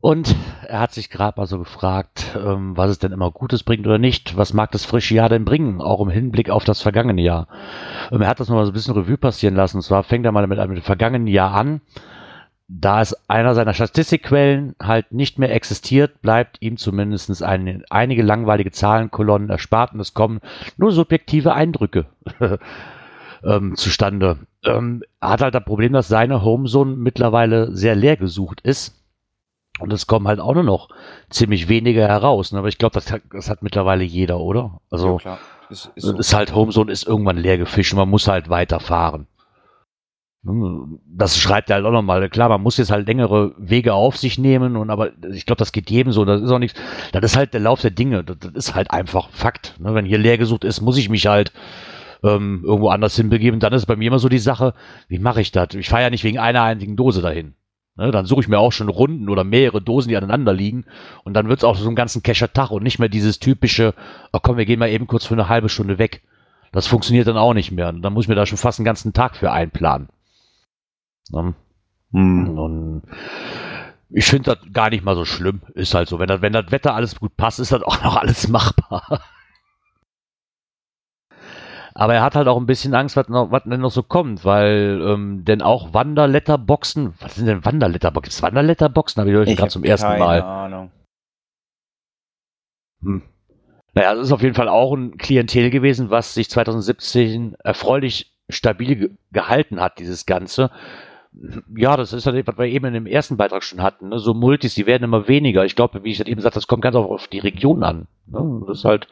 Und er hat sich gerade mal so gefragt, ähm, was es denn immer Gutes bringt oder nicht. Was mag das frische Jahr denn bringen, auch im Hinblick auf das vergangene Jahr? Ähm, er hat das nochmal so ein bisschen Revue passieren lassen. Und zwar fängt er mal mit einem vergangenen Jahr an. Da es einer seiner Statistikquellen halt nicht mehr existiert, bleibt ihm zumindest ein, einige langweilige Zahlenkolonnen erspart und es kommen nur subjektive Eindrücke ähm, zustande. Ähm, er hat halt das Problem, dass seine Homezone mittlerweile sehr leer gesucht ist und es kommen halt auch nur noch ziemlich wenige heraus. Ne? Aber ich glaube, das, hat- das hat mittlerweile jeder, oder? Also Ja, klar. Ist, ist ist, so. halt Homezone ist irgendwann leer gefischt und man muss halt weiterfahren. Ne? Das schreibt er halt auch nochmal. Klar, man muss jetzt halt längere Wege auf sich nehmen und aber ich glaube, das geht jedem so. Das ist auch nichts. Das ist halt der Lauf der Dinge. Das, das ist halt einfach Fakt. Ne? Wenn hier leer gesucht ist, muss ich mich halt ähm, irgendwo anders hinbegeben. Dann ist bei mir immer so die Sache, wie mache ich das? Ich fahre ja nicht wegen einer einzigen Dose dahin. Ne, dann suche ich mir auch schon Runden oder mehrere Dosen, die aneinander liegen. Und dann wird es auch so einen ganzen Kescher-Tag und nicht mehr dieses typische, oh komm, wir gehen mal eben kurz für eine halbe Stunde weg. Das funktioniert dann auch nicht mehr. Und dann muss ich mir da schon fast einen ganzen Tag für einplanen. Ne? Hm. Und ich finde das gar nicht mal so schlimm. Ist halt so. Wenn das, wenn das Wetter alles gut passt, ist das auch noch alles machbar. Aber er hat halt auch ein bisschen Angst, was, noch, was denn noch so kommt, weil ähm, denn auch Wanderletterboxen, was sind denn Wanderletterboxen? Gibt's Wanderletterboxen? Habe ich heute Ich gerade zum ersten keine Mal. Ahnung. Hm. Naja, das ist auf jeden Fall auch ein Klientel gewesen, was sich 2017 erfreulich stabil ge gehalten hat, dieses Ganze. Ja, das ist halt, was wir eben in dem ersten Beitrag schon hatten. Ne? So Multis, die werden immer weniger. Ich glaube, wie ich das eben sagte, das kommt ganz auf, auf die Region an. Ne? Das ist halt,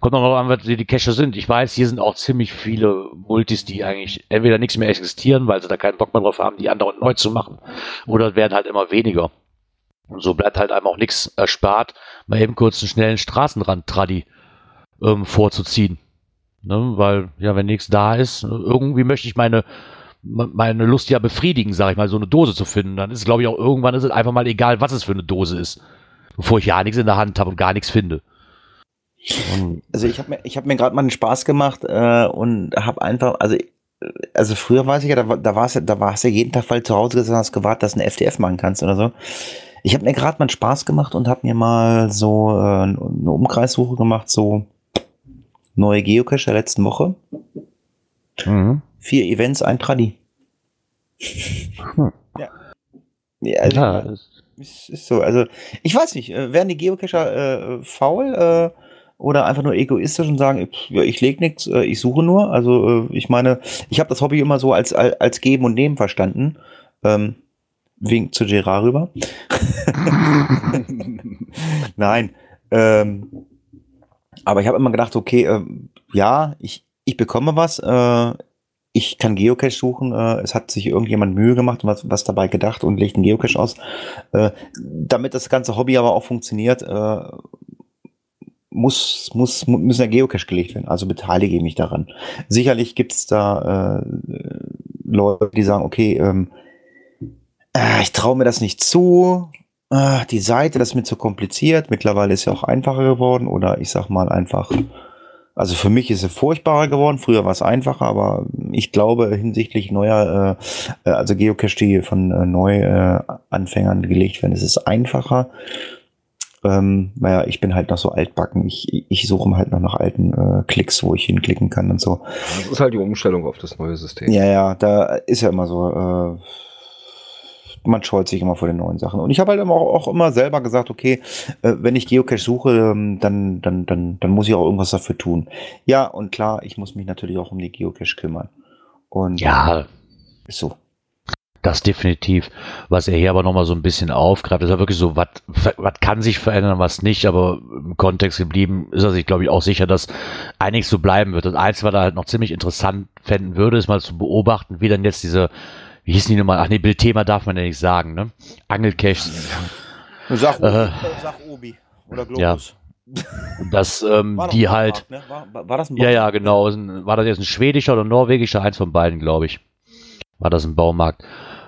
kommt auch noch an, was die die Cache sind. Ich weiß, hier sind auch ziemlich viele Multis, die eigentlich entweder nichts mehr existieren, weil sie da keinen Bock mehr drauf haben, die anderen neu zu machen. Oder werden halt immer weniger. Und so bleibt halt einem auch nichts erspart, mal eben kurz einen schnellen Straßenrand-Traddy ähm, vorzuziehen. Ne? Weil, ja, wenn nichts da ist, irgendwie möchte ich meine, me- meine Lust ja befriedigen, sage ich mal, so eine Dose zu finden. Dann ist, glaube ich, auch irgendwann ist es einfach mal egal, was es für eine Dose ist. Bevor ich ja nichts in der Hand habe und gar nichts finde. Und, Also ich habe mir, ich hab mir gerade mal einen Spaß gemacht äh, und habe einfach, also also früher weiß ich ja, da, war- da war es ja, da warst ja jeden Tag weil zu Hause gesessen, hast gewartet, dass du eine FDF machen kannst oder so. Ich habe mir gerade mal einen Spaß gemacht und habe mir mal so äh, eine Umkreissuche gemacht, so neue Geocache der letzten Woche. mhm. Vier Events, ein Tradi. Hm. Ja. Ja, also, ja, ist, ist, ist so. Also, ich weiß nicht, äh, werden die Geocacher äh, faul äh, oder einfach nur egoistisch und sagen, pff, ja, ich leg nichts, äh, ich suche nur. Also, äh, ich meine, ich habe das Hobby immer so als, als, als Geben und Nehmen verstanden. Ähm, wink zu Gerard rüber. Nein. Ähm, aber ich habe immer gedacht, okay, ähm, ja, ich, ich bekomme was. Äh, ich kann Geocache suchen. Äh, es hat sich irgendjemand Mühe gemacht und was, was dabei gedacht und legt einen Geocache aus. Äh, damit das ganze Hobby aber auch funktioniert, äh, muss, muss, mu- müssen ja Geocache gelegt werden. Also beteilige ich mich daran. Sicherlich gibt es da äh, Leute, die sagen, okay, ähm, äh, ich traue mir das nicht zu. Ah, die Seite, das ist mir zu kompliziert. Mittlerweile ist ja auch einfacher geworden. Oder ich sag mal einfach, also für mich ist es furchtbarer geworden. Früher war es einfacher, aber ich glaube hinsichtlich neuer, äh, äh, also Geocache, die von äh, Neuanfängern äh, Anfängern gelegt werden, ist es einfacher. Ähm, naja, ich bin halt noch so altbacken. Ich, ich suche halt noch nach alten äh, Klicks, wo ich hinklicken kann und so. Das ist halt die Umstellung auf das neue System. Ja, ja, da ist ja immer so, äh, man scheut sich immer vor den neuen Sachen. Und ich habe halt immer auch, auch immer selber gesagt, okay, äh, wenn ich Geocache suche, ähm, dann, dann, dann, dann muss ich auch irgendwas dafür tun. Ja, und klar, ich muss mich natürlich auch um die Geocache kümmern. Und ja, ist so. Das definitiv. Was er hier aber nochmal so ein bisschen aufgreift, ist ja wirklich so, was was kann sich verändern, was nicht, aber im Kontext geblieben ist er sich, glaube ich, auch sicher, dass einiges so bleiben wird. Das Einzige, was er halt noch ziemlich interessant fänden würde, ist mal zu beobachten, wie dann jetzt diese, wie hießen die nochmal, ach nee, Bildthema darf man ja nicht sagen, ne? Angelcaches, Sag, Äh, sag Obi oder ja. dass ähm, die halt, Baumarkt, ne? war, war, das ein ja, ja, Baumarkt? genau. War das jetzt ein schwedischer oder norwegischer? Eins von beiden, glaube ich. War das ein Baumarkt.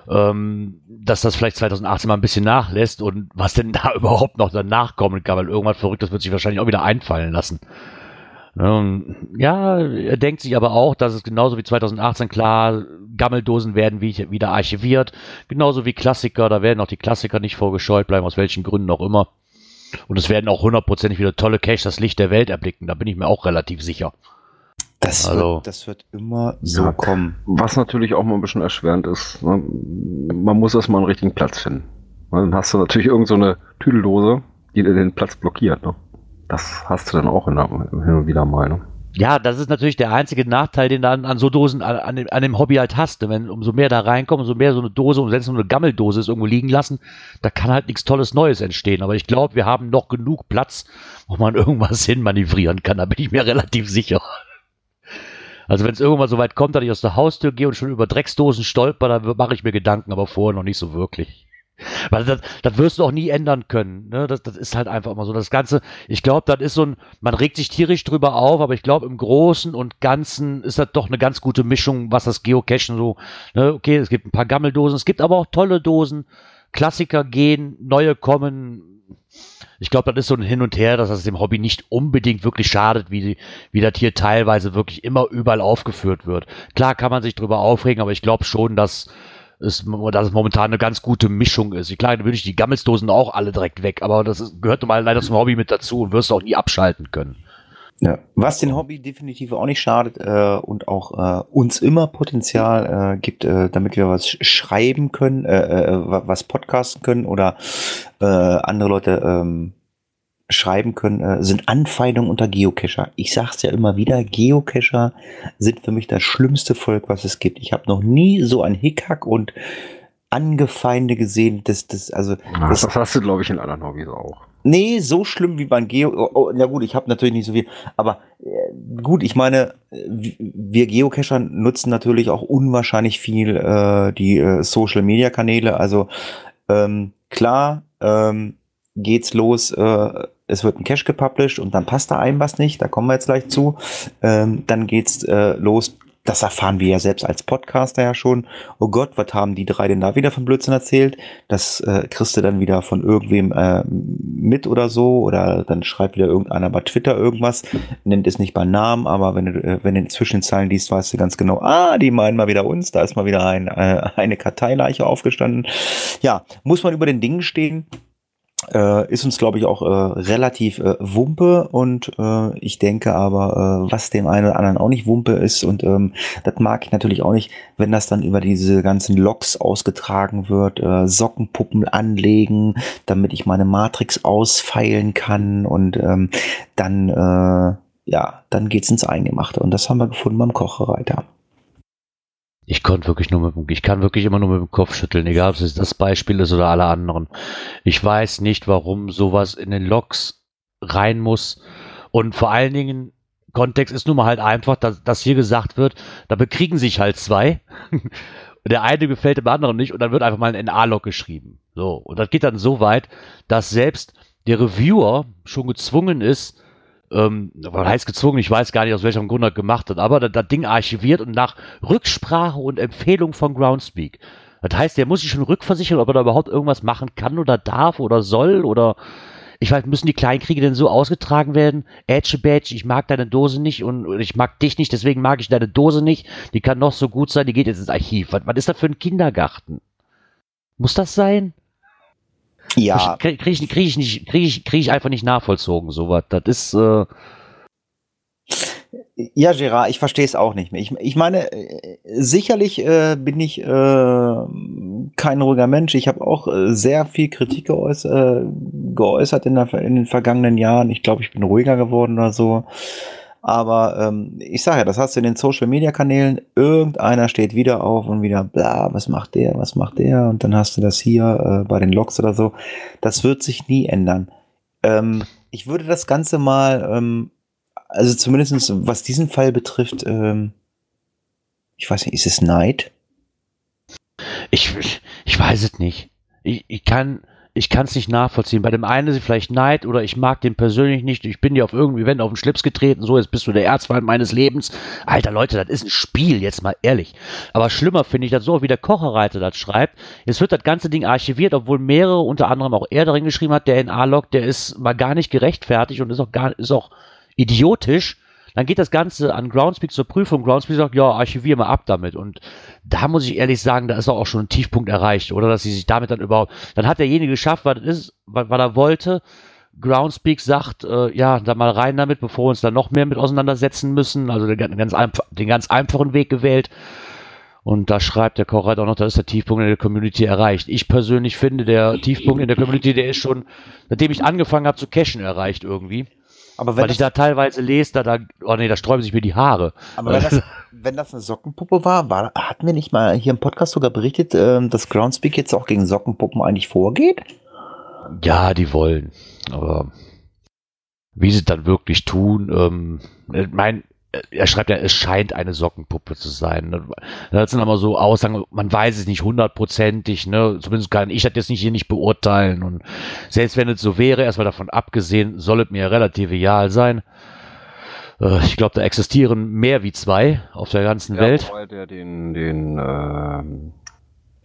ähm, dass das vielleicht 2018 mal ein bisschen nachlässt und was denn da überhaupt noch danach kommen kann, weil irgendwas Verrücktes wird sich wahrscheinlich auch wieder einfallen lassen. Ähm, ja, er denkt sich aber auch, dass es genauso wie 2018 klar, Gammeldosen werden wie, wieder archiviert, genauso wie Klassiker, da werden auch die Klassiker nicht vorgescheut bleiben, aus welchen Gründen auch immer. Und es werden auch hundertprozentig wieder tolle Caches das Licht der Welt erblicken, da bin ich mir auch relativ sicher. Das, Also- wird, das wird immer so Ja. kommen. Was natürlich auch mal ein bisschen erschwerend ist, ne? man muss erstmal einen richtigen Platz finden. Dann hast du natürlich irgend so eine Tüdeldose, die dir den Platz blockiert. Ne? Das hast du dann auch in hin und wieder mal. Ne? Ja, das ist natürlich der einzige Nachteil, den du an, an so Dosen, an, an, dem, an dem Hobby halt hast. Wenn umso mehr da reinkommt, umso mehr so eine Dose, und selbst so eine Gammeldose ist irgendwo liegen lassen, da kann halt nichts Tolles Neues entstehen. Aber ich glaube, wir haben noch genug Platz, wo man irgendwas hinmanövrieren kann. Da bin ich mir relativ sicher. Also wenn es irgendwann so weit kommt, dass ich aus der Haustür gehe und schon über Drecksdosen stolper, dann mache ich mir Gedanken, aber vorher noch nicht so wirklich. Weil das, das wirst du auch nie ändern können. Ne? Das, das ist halt einfach immer so. Das Ganze, ich glaube, das ist so ein, man regt sich tierisch drüber auf, aber ich glaube, im Großen und Ganzen ist das doch eine ganz gute Mischung, was das Geocachen so, ne? okay, es gibt ein paar Gammeldosen, es gibt aber auch tolle Dosen, Klassiker gehen, neue kommen. Ich glaube, das ist so ein Hin und Her, dass das dem Hobby nicht unbedingt wirklich schadet, wie, wie das hier teilweise wirklich immer überall aufgeführt wird. Klar kann man sich drüber aufregen, aber ich glaube schon, dass es, dass es momentan eine ganz gute Mischung ist. Klar, dann würde ich die Gammelsdosen auch alle direkt weg, aber das ist, gehört normal leider zum Hobby mit dazu und wirst auch nie abschalten können. Ja. Was den Hobby definitiv auch nicht schadet äh, und auch äh, uns immer Potenzial äh, gibt, äh, damit wir was sch- schreiben können, äh, äh, wa- was podcasten können oder andere Leute ähm, schreiben können, äh, sind Anfeindungen unter Geocacher. Ich sag's ja immer wieder, Geocacher sind für mich das schlimmste Volk, was es gibt. Ich habe noch nie so ein Hickhack und Angefeinde gesehen, das, das, also Das, das hast du, glaube ich, in anderen Hobbys auch. Nee, so schlimm wie beim Geo. Oh, oh, na gut, ich habe natürlich nicht so viel. Aber äh, gut, ich meine, äh, wir Geocacher nutzen natürlich auch unwahrscheinlich viel äh, die äh, Social Media Kanäle. Also ähm, klar ähm, geht's los. Äh, es wird ein Cache gepublished und dann passt da einem was nicht. Da kommen wir jetzt gleich zu. Ähm, dann geht's äh, los. Das erfahren wir ja selbst als Podcaster ja schon. Oh Gott, was haben die drei denn da wieder von Blödsinn erzählt? Das äh, kriegst du dann wieder von irgendwem äh, mit oder so. Oder dann schreibt wieder irgendeiner bei Twitter irgendwas. Nennt es nicht beim Namen, aber wenn du, äh, wenn du zwischen den Zeilen liest, weißt du ganz genau, ah, die meinen mal wieder uns. Da ist mal wieder ein, äh, eine Karteileiche aufgestanden. Ja, muss man über den Dingen stehen äh, ist uns, glaube ich, auch äh, relativ äh, Wumpe und äh, ich denke aber, äh, was dem einen oder anderen auch nicht Wumpe ist und ähm, das mag ich natürlich auch nicht, wenn das dann über diese ganzen Loks ausgetragen wird, äh, Sockenpuppen anlegen, damit ich meine Matrix ausfeilen kann und ähm, dann, ja, dann geht's ins Eingemachte und das haben wir gefunden beim Kochereiter. Ich konnte wirklich nur mit dem, ich kann wirklich immer nur mit dem Kopf schütteln, egal ob es das Beispiel ist oder alle anderen. Ich weiß nicht, warum sowas in den Logs rein muss. Und vor allen Dingen, Kontext ist nun mal halt einfach, dass, dass hier gesagt wird, da bekriegen sich halt zwei. Der eine gefällt dem anderen nicht und dann wird einfach mal ein NA-Log geschrieben. So. Und das geht dann so weit, dass selbst der Reviewer schon gezwungen ist, ähm, was heißt gezwungen, ich weiß gar nicht, aus welchem Grund er gemacht hat, aber das, das Ding archiviert und nach Rücksprache und Empfehlung von Groundspeak. Das heißt, der muss sich schon rückversichern, ob er da überhaupt irgendwas machen kann oder darf oder soll oder ich weiß, müssen die Kleinkriege denn so ausgetragen werden? Edge Badge, ich mag deine Dose nicht und ich mag dich nicht, deswegen mag ich deine Dose nicht. Die kann noch so gut sein, die geht jetzt ins Archiv. Was, was ist das für ein Kindergarten? Muss das sein? Ja, Kriege krieg ich, krieg ich, nicht- krieg ich, krieg ich einfach nicht nachvollzogen, sowas. Das ist, äh, Ja, Gerard, ich verstehe es auch nicht mehr. Ich, ich meine, äh, sicherlich äh, bin ich äh, kein ruhiger Mensch. Ich habe auch äh, sehr viel Kritik geäuß äh, geäußert in, der, in den vergangenen Jahren. Ich glaube, ich bin ruhiger geworden oder so. Aber ähm, ich sage ja, das hast du in den Social-Media-Kanälen. Irgendeiner steht wieder auf und wieder, bla, was macht der, was macht der? Und dann hast du das hier äh, bei den Logs oder so. Das wird sich nie ändern. Ähm, ich würde das Ganze mal ähm, also zumindest was diesen Fall betrifft, ähm, ich weiß nicht, ist es Neid? ich, ich, weiß es nicht. Ich, ich kann, ich kann es nicht nachvollziehen. Bei dem einen ist vielleicht Neid oder ich mag den persönlich nicht. Ich bin dir auf irgendeinem Event auf den Schlips getreten, so jetzt bist du der Erzfeind meines Lebens. Alter Leute, das ist ein Spiel, jetzt mal ehrlich. Aber schlimmer finde ich das so, wie der Kocherreiter das schreibt. Jetzt wird das ganze Ding archiviert, obwohl mehrere, unter anderem auch er darin geschrieben hat, der in A-Log, der ist mal gar nicht gerechtfertigt und ist auch gar ist auch idiotisch dann geht das Ganze an Groundspeak zur Prüfung. Groundspeak sagt, ja, archivier mal ab damit. Und da muss ich ehrlich sagen, da ist auch schon ein Tiefpunkt erreicht, oder? Dass sie sich damit dann überhaupt, dann hat derjenige geschafft, was, ist, was, was er wollte. Groundspeak sagt, äh, ja, da mal rein damit, bevor wir uns dann noch mehr mit auseinandersetzen müssen. Also den ganz, den ganz einfachen Weg gewählt. Und da schreibt der Koch halt auch noch, da ist der Tiefpunkt in der Community erreicht. Ich persönlich finde, der Tiefpunkt in der Community, der ist schon, seitdem ich angefangen habe zu cashen, erreicht irgendwie. Aber wenn Weil ich da teilweise lese, da, da, oh nee, da sträuben sich mir die Haare. Aber wenn das, wenn das eine Sockenpuppe war, war, hatten wir nicht mal hier im Podcast sogar berichtet, ähm, dass Groundspeak jetzt auch gegen Sockenpuppen eigentlich vorgeht? Ja, die wollen. Aber wie sie es dann wirklich tun, ähm, mein, er schreibt ja, es scheint eine Sockenpuppe zu sein. Das sind aber so Aussagen, man weiß es nicht hundertprozentig, ne? Zumindest kann ich das jetzt nicht hier nicht beurteilen. Und selbst wenn es so wäre, erstmal davon abgesehen, soll es mir relativ real sein. Äh, ich glaube, da existieren mehr wie zwei auf der ganzen ja, Welt. Weil der den, den äh,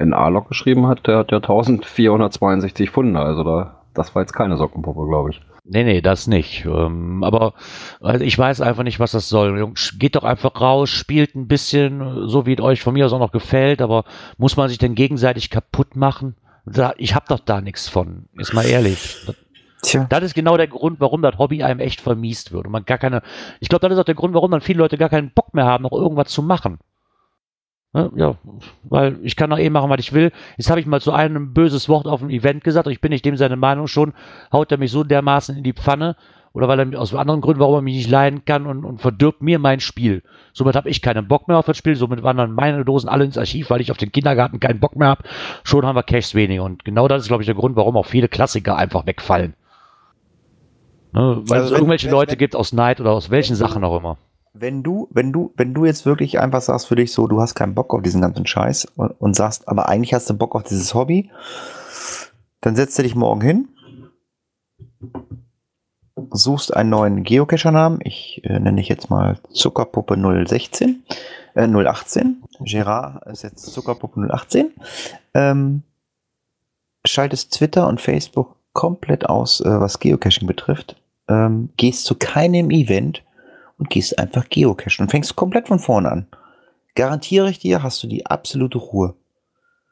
in A-Log geschrieben hat, der hat ja 1462 Funde, also da, das war jetzt keine Sockenpuppe, glaube ich. Nee, nee, das nicht. Ähm, aber also ich weiß einfach nicht, was das soll. Jungs, geht doch einfach raus, spielt ein bisschen, so wie es euch von mir aus auch noch gefällt, aber muss man sich denn gegenseitig kaputt machen? Da, ich hab doch da nichts von, ist mal ehrlich. Tja. Das ist genau der Grund, warum das Hobby einem echt vermiest wird. Und man gar keine, ich glaube, das ist auch der Grund, warum dann viele Leute gar keinen Bock mehr haben, noch irgendwas zu machen. Ne? Ja, weil ich kann doch eh machen, was ich will. Jetzt habe ich mal zu einem ein böses Wort auf dem Event gesagt und ich bin nicht dem seine Meinung schon, haut er mich so dermaßen in die Pfanne oder weil er aus anderen Gründen, warum er mich nicht leiden kann und, und verdirbt mir mein Spiel. Somit habe ich keinen Bock mehr auf das Spiel, somit wandern meine Dosen alle ins Archiv, weil ich auf den Kindergarten keinen Bock mehr habe. Schon haben wir Cashs weniger und genau das ist, glaube ich, der Grund, warum auch viele Klassiker einfach wegfallen. Ne? Weil also es irgendwelche wenn, Leute wenn, gibt aus Neid oder aus welchen Sachen auch immer wenn du, wenn du, wenn du jetzt wirklich einfach sagst für dich so, du hast keinen Bock auf diesen ganzen Scheiß und, und sagst, aber eigentlich hast du Bock auf dieses Hobby, dann setzt du dich morgen hin, suchst einen neuen Geocacher-Namen. Ich äh, nenne ich jetzt mal Zuckerpuppe 016, äh, 018. Gerard ist jetzt Zuckerpuppe 018. Ähm, schaltest Twitter und Facebook komplett aus, äh, was Geocaching betrifft. Ähm, gehst zu keinem Event und gehst einfach geocachen und fängst komplett von vorne an. Garantiere ich dir, hast du die absolute Ruhe.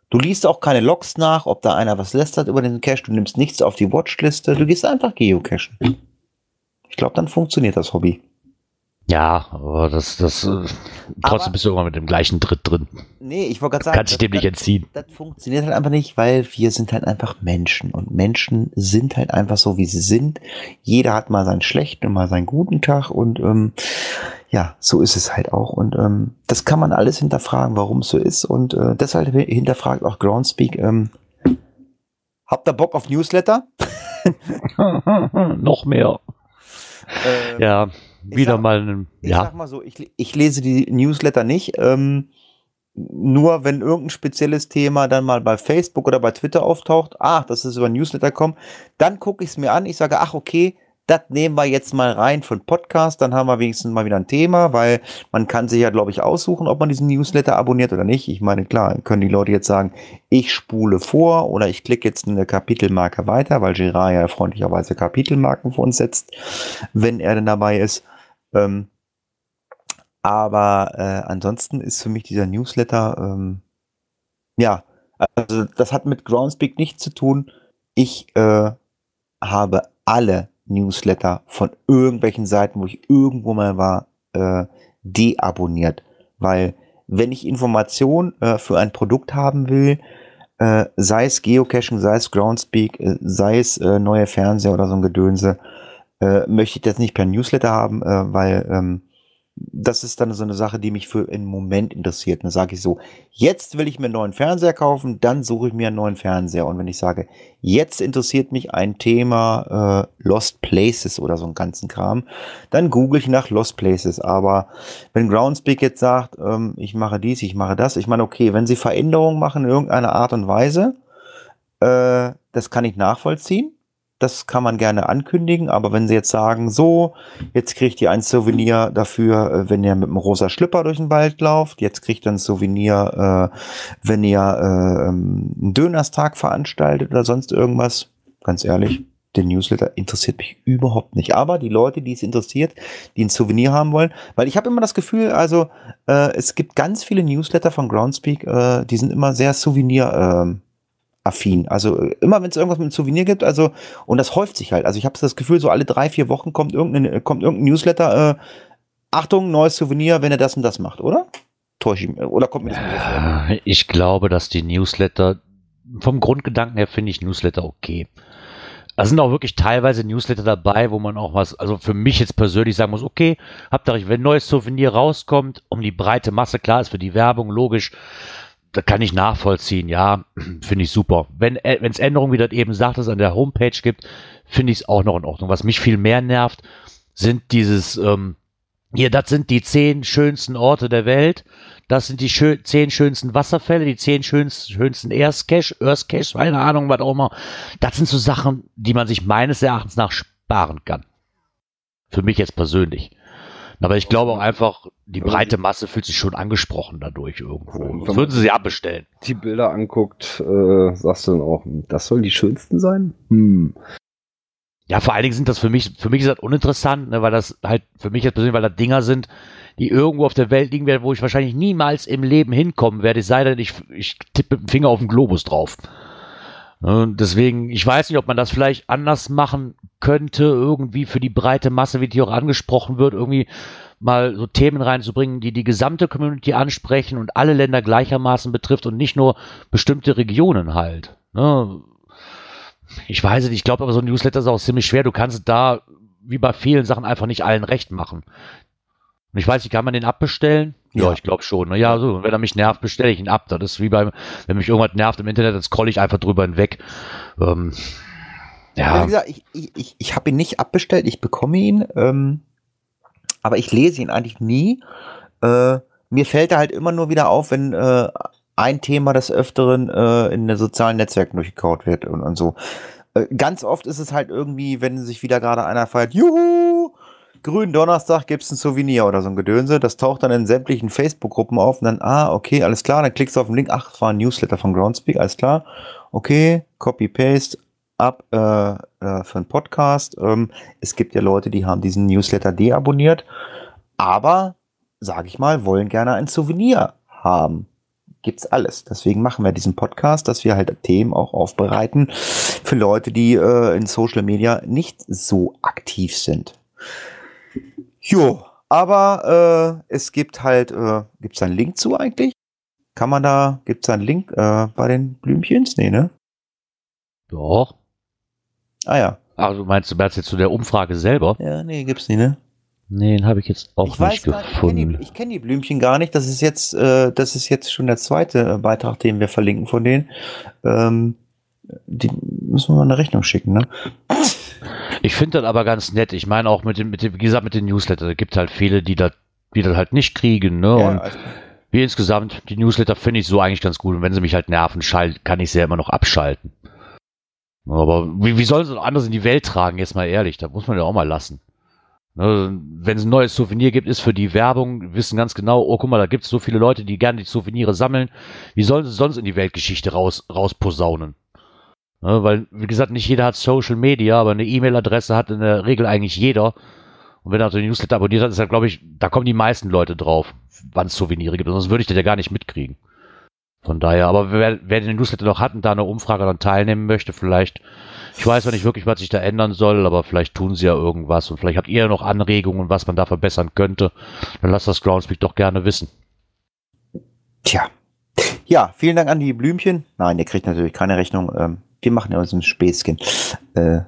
Du liest auch keine Logs nach, ob da einer was lästert über den Cache, du nimmst nichts auf die Watchliste, du gehst einfach geocachen. Ich glaube, dann funktioniert das Hobby. Ja, aber das, das, äh, trotzdem aber, bist du immer mit dem gleichen Tritt drin. Nee, ich wollte gerade sagen. Kann sich dem nicht entziehen. Das, das funktioniert halt einfach nicht, weil wir sind halt einfach Menschen und Menschen sind halt einfach so, wie sie sind. Jeder hat mal seinen schlechten und mal seinen guten Tag und, ähm, ja, so ist es halt auch. Und ähm, das kann man alles hinterfragen, warum es so ist. Und äh, deshalb hinterfragt auch Groundspeak, ähm, habt ihr Bock auf Newsletter? Noch mehr. Ähm, ja wieder sag, mal einen, Ich sag mal so, ich, ich lese die Newsletter nicht. Ähm, nur wenn irgendein spezielles Thema dann mal bei Facebook oder bei Twitter auftaucht, ach, das ist über Newsletter kommen, dann gucke ich es mir an, ich sage, ach, okay, das nehmen wir jetzt mal rein von Podcast, dann haben wir wenigstens mal wieder ein Thema, weil man kann sich ja, glaube ich, aussuchen, ob man diesen Newsletter abonniert oder nicht. Ich meine, klar, können die Leute jetzt sagen, ich spule vor oder ich klicke jetzt eine Kapitelmarke weiter, weil Girard ja freundlicherweise Kapitelmarken für uns setzt, wenn er denn dabei ist. Ähm, aber äh, ansonsten ist für mich dieser Newsletter, ähm, ja, also das hat mit Groundspeak nichts zu tun. Ich äh, habe alle Newsletter von irgendwelchen Seiten, wo ich irgendwo mal war, äh, deabonniert. Weil wenn ich Informationen äh, für ein Produkt haben will, äh, sei es Geocaching, sei es Groundspeak, äh, sei es äh, neue Fernseher oder so ein Gedönse, äh, möchte ich das nicht per Newsletter haben, äh, weil ähm, das ist dann so eine Sache, die mich für einen Moment interessiert. Dann sage ich so, jetzt will ich mir einen neuen Fernseher kaufen, dann suche ich mir einen neuen Fernseher. Und wenn ich sage, jetzt interessiert mich ein Thema äh, Lost Places oder so einen ganzen Kram, dann google ich nach Lost Places. Aber wenn Groundspeak jetzt sagt, ähm, ich mache dies, ich mache das, ich meine, okay, wenn sie Veränderungen machen in irgendeiner Art und Weise, Äh, das kann ich nachvollziehen. Das kann man gerne ankündigen, aber wenn sie jetzt sagen, so, jetzt kriegt ihr ein Souvenir dafür, äh, wenn ihr mit einem rosa Schlüpper durch den Wald lauft, jetzt kriegt ihr ein Souvenir, äh, wenn ihr äh, ähm, einen Dönerstag veranstaltet oder sonst irgendwas, ganz ehrlich, der Newsletter interessiert mich überhaupt nicht. Aber die Leute, die es interessiert, die ein Souvenir haben wollen, weil ich habe immer das Gefühl, also äh, es gibt ganz viele Newsletter von Groundspeak, äh, die sind immer sehr Souvenir. Äh, affin. Also äh, immer wenn es irgendwas mit einem Souvenir gibt, also und das häuft sich halt. Also ich habe das Gefühl, so alle drei, vier Wochen kommt irgendein, kommt irgendein Newsletter, äh, Achtung, neues Souvenir, wenn er das und das macht, oder? Täusche ich Oder kommt mir das nicht vor? Ich glaube, dass die Newsletter, vom Grundgedanken her finde ich Newsletter okay. Da sind auch wirklich teilweise Newsletter dabei, wo man auch was, also für mich jetzt persönlich sagen muss, okay, habt ihr, wenn neues Souvenir rauskommt, um die breite Masse, klar ist für die Werbung, logisch, da kann ich nachvollziehen, ja, finde ich super. Wenn äh, es Änderungen, wie das eben sagt, es an der Homepage gibt, finde ich es auch noch in Ordnung. Was mich viel mehr nervt, sind dieses, ähm, hier, das sind die zehn schönsten Orte der Welt, das sind die schön, zehn schönsten Wasserfälle, die zehn schönsten, schönsten Earthcache, Earthcache, keine Ahnung, was auch immer. Das sind so Sachen, die man sich meines Erachtens nach sparen kann. Für mich jetzt persönlich. Aber ich glaube auch einfach, die breite Masse fühlt sich schon angesprochen dadurch irgendwo. Sonst würden sie sie abbestellen. Die Bilder anguckt, äh, sagst du dann auch, das sollen die schönsten sein? Hm. Ja, vor allen Dingen sind das für mich, für mich ist das uninteressant, ne, weil das halt für mich jetzt persönlich, weil das Dinger sind, die irgendwo auf der Welt liegen werden, wo ich wahrscheinlich niemals im Leben hinkommen werde, es sei denn, ich, ich tippe mit dem Finger auf den Globus drauf. Und deswegen, ich weiß nicht, ob man das vielleicht anders machen könnte, irgendwie für die breite Masse, wie die auch angesprochen wird, irgendwie mal so Themen reinzubringen, die die gesamte Community ansprechen und alle Länder gleichermaßen betrifft und nicht nur bestimmte Regionen halt. Ne? Ich weiß nicht, ich glaube aber so ein Newsletter ist auch ziemlich schwer. Du kannst da, wie bei vielen Sachen, einfach nicht allen recht machen. Und ich weiß nicht, kann man den abbestellen? Ja, ja ich glaube schon. Na ja, so, wenn er mich nervt, bestelle ich ihn ab. Das ist wie beim, wenn mich irgendwas nervt im Internet, dann scrolle ich einfach drüber hinweg. Ähm, ja. Wie gesagt, ich, ich, ich habe ihn nicht abbestellt, ich bekomme ihn, ähm, aber ich lese ihn eigentlich nie. Äh, mir fällt er halt immer nur wieder auf, wenn äh, ein Thema des Öfteren äh, in den sozialen Netzwerken durchgekaut wird und, und so. Äh, ganz oft ist es halt irgendwie, wenn sich wieder gerade einer feiert, juhu, grünen Donnerstag gibt es ein Souvenir oder so ein Gedönse. Das taucht dann in sämtlichen Facebook-Gruppen auf und dann, ah, okay, alles klar. Dann klickst du auf den Link, ach, es war ein Newsletter von Groundspeak, alles klar. Okay, Copy-Paste ab äh, äh, für einen Podcast. Ähm, es gibt ja Leute, die haben diesen Newsletter deabonniert, aber, sage ich mal, wollen gerne ein Souvenir haben gibt's alles. Deswegen machen wir diesen Podcast, dass wir halt Themen auch aufbereiten für Leute, die äh, in Social Media nicht so aktiv sind. Jo, aber äh, es gibt halt, äh, gibt es einen Link zu eigentlich? Kann man da, gibt es einen Link äh, bei den Blümchens? Nee, ne? Doch. Ah ja. Also meinst du meinst jetzt zu der Umfrage selber? Ja, nee, gibt's nicht, ne? Nee, den habe ich jetzt auch ich nicht weiß gefunden. Ich kenne die, kenn die, Blümchen gar nicht. Das ist jetzt, äh, das ist jetzt schon der zweite äh, Beitrag, den wir verlinken von denen. Ähm, die müssen wir mal eine Rechnung schicken, ne? Ich finde das aber ganz nett. Ich meine auch mit dem, mit dem, wie gesagt, mit den Newsletter. Da gibt halt viele, die das, die das halt nicht kriegen, ne? Ja, und also. wie insgesamt, die Newsletter finde ich so eigentlich ganz gut. Und wenn sie mich halt nerven, schalt, kann ich sie ja immer noch abschalten. Aber wie, wie sollen sie noch anders in die Welt tragen, jetzt mal ehrlich? Da muss man ja auch mal lassen. Ne, wenn es ein neues Souvenir gibt, ist für die Werbung, wissen ganz genau, oh guck mal, da gibt es so viele Leute, die gerne die Souvenirs sammeln. Wie sollen sie sonst in die Weltgeschichte raus, rausposaunen? Ne, weil, wie gesagt, nicht jeder hat Social Media, aber eine E-Mail-Adresse hat in der Regel eigentlich jeder. Und wenn er so den Newsletter abonniert hat, ist er, glaube ich, da kommen die meisten Leute drauf, wann es Souvenire gibt. Sonst würde ich das ja gar nicht mitkriegen. Von daher, aber wer, wer den Newsletter noch hat und da eine Umfrage dann teilnehmen möchte, vielleicht, ich weiß noch nicht wirklich, was sich da ändern soll, aber vielleicht tun sie ja irgendwas und vielleicht habt ihr noch Anregungen, was man da verbessern könnte, dann lasst das Groundspeak doch gerne wissen. Tja. Ja, vielen Dank an die Blümchen. Nein, ihr kriegt natürlich keine Rechnung. Ähm, wir machen ja uns ein Späßchen. Äh,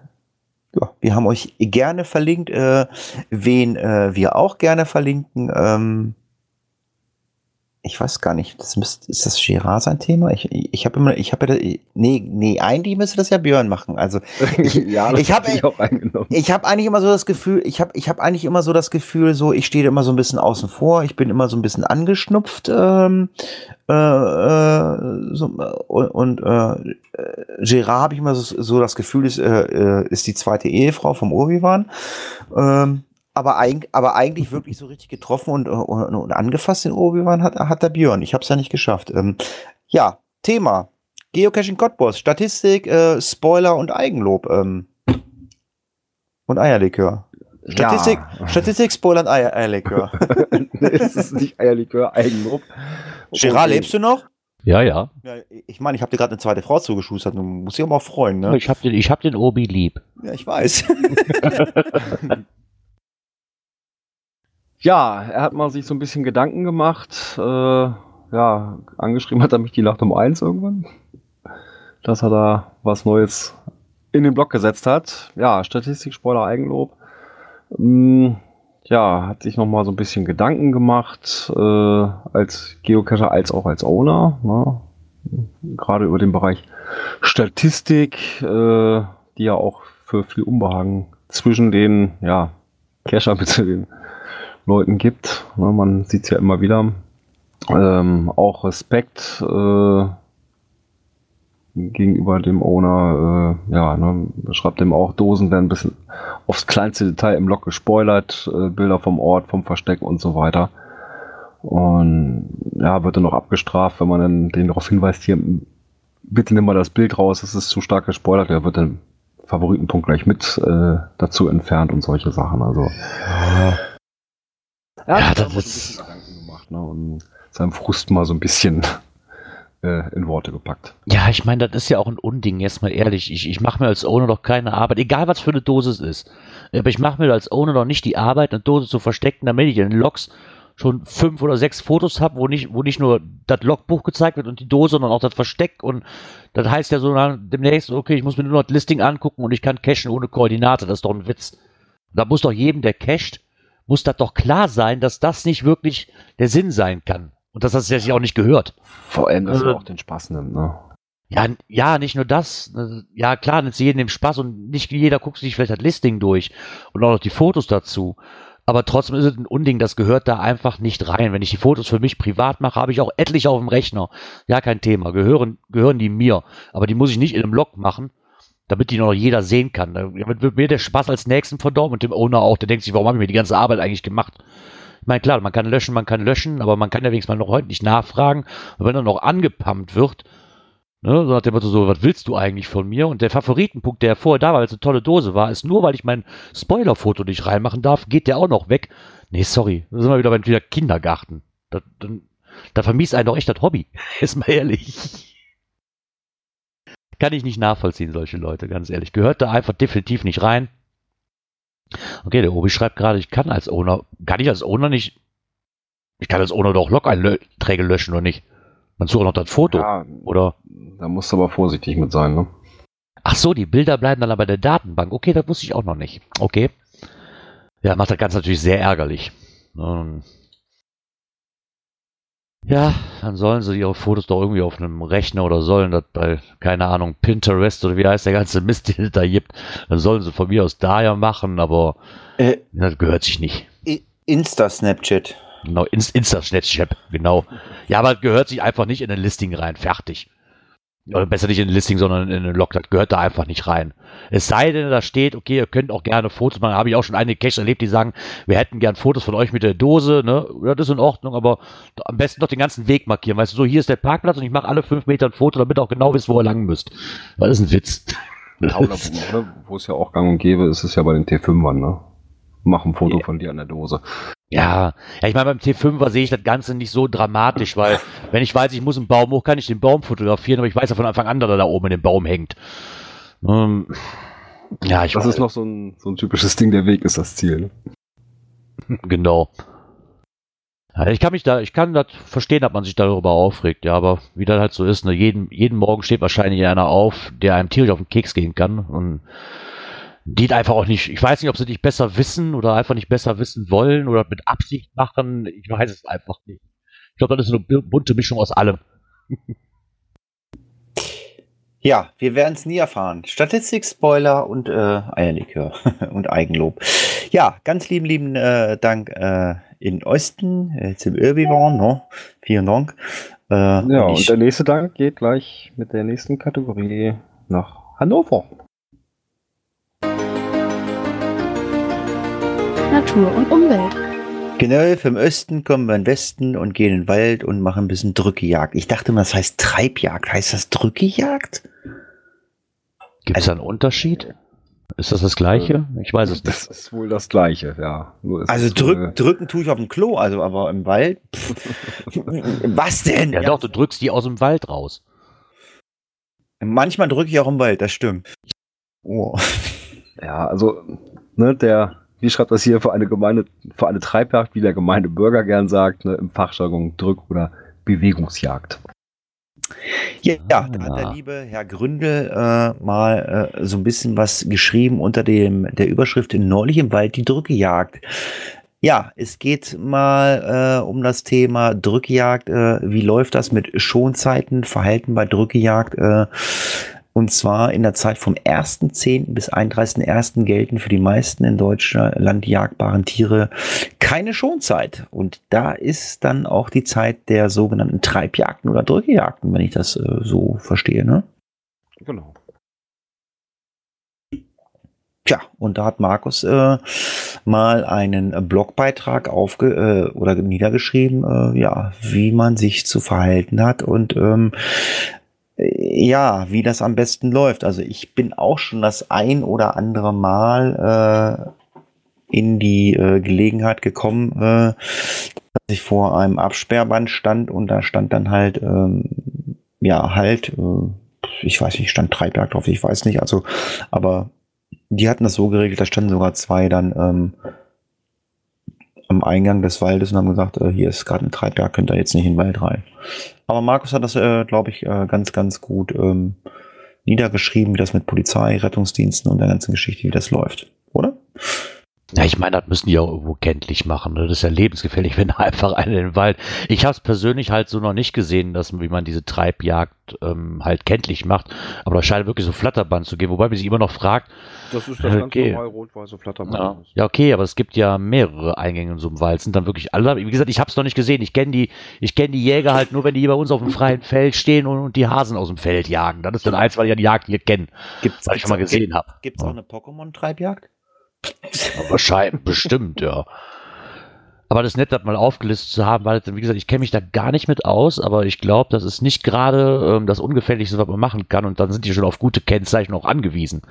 ja, wir haben euch gerne verlinkt, äh, wen äh, wir auch gerne verlinken. Ähm, ich weiß gar nicht, das müsst, ist das Girard sein Thema? Ich, ich habe immer, ich habe ja, nee, nee, eigentlich müsste das ja Björn machen. Also ich, ja, ich habe hab ich ich habe eigentlich immer so das Gefühl, ich habe ich habe eigentlich immer so das Gefühl, so ich stehe immer so ein bisschen außen vor, ich bin immer so ein bisschen angeschnupft ähm, äh, äh, so, und, und äh, Gerard habe ich immer so, so das Gefühl, ist, äh, äh, ist die zweite Ehefrau vom Obi-Wan. Ähm, aber, eig aber eigentlich wirklich so richtig getroffen und, und, und angefasst den Obi-Wan hat, hat der Björn. Ich habe es ja nicht geschafft. Ähm, ja, Thema. Geocaching Cottbus, Statistik, äh, Spoiler und Eigenlob. Ähm, und Eierlikör. Statistik, Ja. Statistik, Spoiler und Eier Eierlikör. nee, es ist nicht Eierlikör, Eigenlob. Gerard, lebst du noch? Ja, ja. Ja, ich meine, ich habe dir gerade eine zweite Frau zugeschustert. Du musst dich auch mal freuen, ne? Ich habe den, ich hab den Obi lieb. Ja, ich weiß. Ja, er hat mal sich so ein bisschen Gedanken gemacht. Äh, ja, angeschrieben hat er mich die Nacht um eins irgendwann. Dass er da was Neues in den Blog gesetzt hat. Ja, Statistik, Spoiler, Eigenlob. Hm, ja, hat sich nochmal so ein bisschen Gedanken gemacht, äh, als Geocacher als auch als Owner. Ne? Gerade über den Bereich Statistik, äh, die ja auch für viel Unbehagen zwischen den ja, Cacher bzw. den Leuten gibt. Ne, man sieht es ja immer wieder. Ähm, auch Respekt äh, gegenüber dem Owner. Äh, ja, ne, schreibt dem auch, Dosen werden ein bisschen aufs kleinste Detail im Log gespoilert, äh, Bilder vom Ort, vom Versteck und so weiter. Und ja, wird dann noch abgestraft, wenn man dann den darauf hinweist, hier, bitte nimm mal das Bild raus, es ist zu stark gespoilert, der wird dann Favoritenpunkt gleich mit äh, dazu entfernt und solche Sachen. Also er Ja, hat sich das ist- Gedanken gemacht ne, und seinem Frust mal so ein bisschen äh, in Worte gepackt. Ja, ich meine, das ist ja auch ein Unding, jetzt mal ehrlich. Ich, ich mache mir als Owner doch keine Arbeit, egal was für eine Dose es ist. Aber ich mache mir als Owner doch nicht die Arbeit, eine Dose zu verstecken, damit ich in den Logs schon fünf oder sechs Fotos habe, wo nicht, wo nicht nur das Logbuch gezeigt wird und die Dose, sondern auch das Versteck. Und das heißt ja so dann demnächst, okay, ich muss mir nur noch das Listing angucken und ich kann cachen ohne Koordinate. Das ist doch ein Witz. Da muss doch jedem, der cached, muss das doch klar sein, dass das nicht wirklich der Sinn sein kann. Und dass das sich auch nicht gehört. Vor allem, dass Also- er auch den Spaß nimmt. Ne? Ja, ja, nicht nur das. äh, Ja, klar, nicht jedem dem Spaß und nicht jeder guckt sich vielleicht das Listing durch und auch noch die Fotos dazu. Aber trotzdem ist es ein Unding, das gehört da einfach nicht rein. Wenn ich die Fotos für mich privat mache, habe ich auch etliche auf dem Rechner. Ja, kein Thema. Gehören, gehören die mir. Aber die muss ich nicht in einem Log machen, damit die noch jeder sehen kann. Damit wird mir der Spaß als nächsten verdorben und dem Owner auch. Der denkt sich, warum habe ich mir die ganze Arbeit eigentlich gemacht? Ich meine, klar, man kann löschen, man kann löschen, aber man kann ja wenigstens mal noch heute nicht nachfragen. Und wenn er noch angepumpt wird, Ne, so nach dem Motto, so, was willst du eigentlich von mir? Und der Favoritenpunkt, der vorher da war, weil es eine tolle Dose war, ist nur, weil ich mein Spoilerfoto nicht reinmachen darf, geht der auch noch weg. Nee, sorry, da sind wir wieder beim wieder Kindergarten. Da, dann, da vermisst einen doch echt das Hobby. Ist mal ehrlich. Kann ich nicht nachvollziehen, solche Leute, ganz ehrlich. Gehört da einfach definitiv nicht rein. Okay, der Obi schreibt gerade, ich kann als Owner, kann ich als Owner nicht, ich kann als Owner doch Log-Einträge löschen oder nicht? Man sucht noch das Foto, Ja, oder? da musst du aber vorsichtig mit sein. Ne? Ach so, die Bilder bleiben dann aber in der Datenbank. Okay, das wusste ich auch noch nicht. Okay. Ja, macht das Ganze natürlich sehr ärgerlich. Ja, dann sollen sie ihre Fotos doch irgendwie auf einem Rechner oder sollen das bei, keine Ahnung, Pinterest oder wie heißt der ganze Mist, den es da gibt, dann sollen sie von mir aus da ja machen, aber äh, das gehört sich nicht. Insta-Snapchat. Genau, Inst Insta-Snapchat, genau. Ja, aber es gehört sich einfach nicht in ein Listing rein, fertig. Oder besser nicht in ein Listing, sondern in einen Log, das gehört da einfach nicht rein. Es sei denn, da steht, okay, ihr könnt auch gerne Fotos machen, habe ich auch schon einige Caches erlebt, die sagen, wir hätten gern Fotos von euch mit der Dose, ne, Ja, das ist in Ordnung, aber am besten doch den ganzen Weg markieren, weißt du, so, hier ist der Parkplatz und ich mache alle fünf Meter ein Foto, damit ihr auch genau wisst, wo ihr lang müsst. Das ist ein Witz. Ja, oder wo, ne, wo es ja auch gang und gäbe, ist es ja bei den T5ern. Ne? Mach ein Foto von dir an der Dose. Ja, ja, ich meine, beim T5er sehe ich das Ganze nicht so dramatisch, weil wenn ich weiß, ich muss einen Baum hoch, kann ich den Baum fotografieren, aber ich weiß ja von Anfang an, dass er da oben in dem Baum hängt. Ähm, ja, ich Das ist noch so ein, so ein typisches Ding, der Weg ist das Ziel. Ne? genau. Ja, ich kann mich da, ich kann das verstehen, dass man sich darüber aufregt, ja, aber wie das halt so ist, ne, jeden, jeden Morgen steht wahrscheinlich einer auf, der einem tierisch auf den Keks gehen kann und die einfach auch nicht, ich weiß nicht, ob sie nicht besser wissen oder einfach nicht besser wissen wollen oder mit Absicht machen, ich weiß es einfach nicht. Ich glaube, das ist eine bunte Mischung aus allem. Ja, wir werden es nie erfahren. Statistik, Spoiler und äh, Eierlikör und Eigenlob. Ja, ganz lieben, lieben äh, Dank äh, in Osten, äh, zum Irbiwan, no? Vielen Dank. Äh, Ja, und ich, der nächste Dank geht gleich mit der nächsten Kategorie nach Hannover. Natur und Umwelt. genau, vom Osten kommen wir in den Westen und gehen in den Wald und machen ein bisschen Drückejagd. Ich dachte mal, das heißt Treibjagd. Heißt das Drückejagd? Gibt es Also- da einen Unterschied? Ist das das gleiche? Ich weiß es Das nicht. ist wohl das Gleiche, ja. Also drück, drücken tue ich auf dem Klo, also aber im Wald. pff. Was denn? Ja, doch, du drückst die aus dem Wald raus. Manchmal drücke ich auch im Wald, das stimmt. Oh. Ja, also, ne, der, wie schreibt das hier für eine Gemeinde, für eine Treibjagd, wie der gemeine Bürger gern sagt, ne, im Fachjargon Drück- oder Bewegungsjagd. Ja, da hat Ah. der liebe Herr Gründel äh, mal äh, so ein bisschen was geschrieben unter dem der Überschrift Neulich im Wald die Drückejagd. Ja, es geht mal äh, um das Thema Drückejagd. Äh, wie läuft das mit Schonzeiten, Verhalten bei Drückejagd? Äh, und zwar in der Zeit vom 1.10. bis 31.01. gelten für die meisten in Deutschland jagdbaren Tiere keine Schonzeit. Und da ist dann auch die Zeit der sogenannten Treibjagden oder Drückejagden, wenn ich das äh, so verstehe. Ne? Genau. Tja, und da hat Markus äh, mal einen Blogbeitrag aufge äh, oder niedergeschrieben, äh, ja, wie man sich zu verhalten hat und ähm, äh, ja, wie das am besten läuft. Also ich bin auch schon das ein oder andere Mal äh, in die äh, Gelegenheit gekommen, äh, dass ich vor einem Absperrband stand und da stand dann halt, ähm, ja, halt, äh, ich weiß nicht, stand Treibjagd drauf, ich weiß nicht, also, aber die hatten das so geregelt, da standen sogar zwei dann ähm, am Eingang des Waldes und haben gesagt, äh, hier ist gerade ein Treibjagd, könnt ihr jetzt nicht in den Wald rein. Aber Markus hat das, äh, glaube ich, äh, ganz, ganz gut ähm, niedergeschrieben, wie das mit Polizei, Rettungsdiensten und der ganzen Geschichte, wie das läuft, oder? Ja, ich meine, das müssen die auch irgendwo kenntlich machen. Ne? Das ist ja lebensgefährlich, wenn da einfach einer in den Wald. Ich habe es persönlich halt so noch nicht gesehen, dass wie man diese Treibjagd ähm, halt kenntlich macht. Aber da scheint wirklich so Flatterband zu geben, wobei man sich immer noch fragt. Das ist das ganz Okay. normal rot-weiße Flatterband. Ja, ja, okay, aber es gibt ja mehrere Eingänge in so einem Wald. Sind dann wirklich alle. Wie gesagt, ich habe es noch nicht gesehen. Ich kenne die, ich kenne die Jäger halt nur, wenn die hier bei uns auf dem freien Feld stehen und, und die Hasen aus dem Feld jagen. Das ist dann eins, weil ich ja die Jagd hier kenne, Gibt's, weil ich schon mal gesehen habe. Gibt es auch eine Pokémon-Treibjagd? Wahrscheinlich, bestimmt, ja. Aber das ist nett, das mal aufgelistet zu haben, weil, wie gesagt, ich kenne mich da gar nicht mit aus, aber ich glaube, das ist nicht gerade ähm, das Ungefährlichste, was man machen kann. Und dann sind die schon auf gute Kennzeichen auch angewiesen,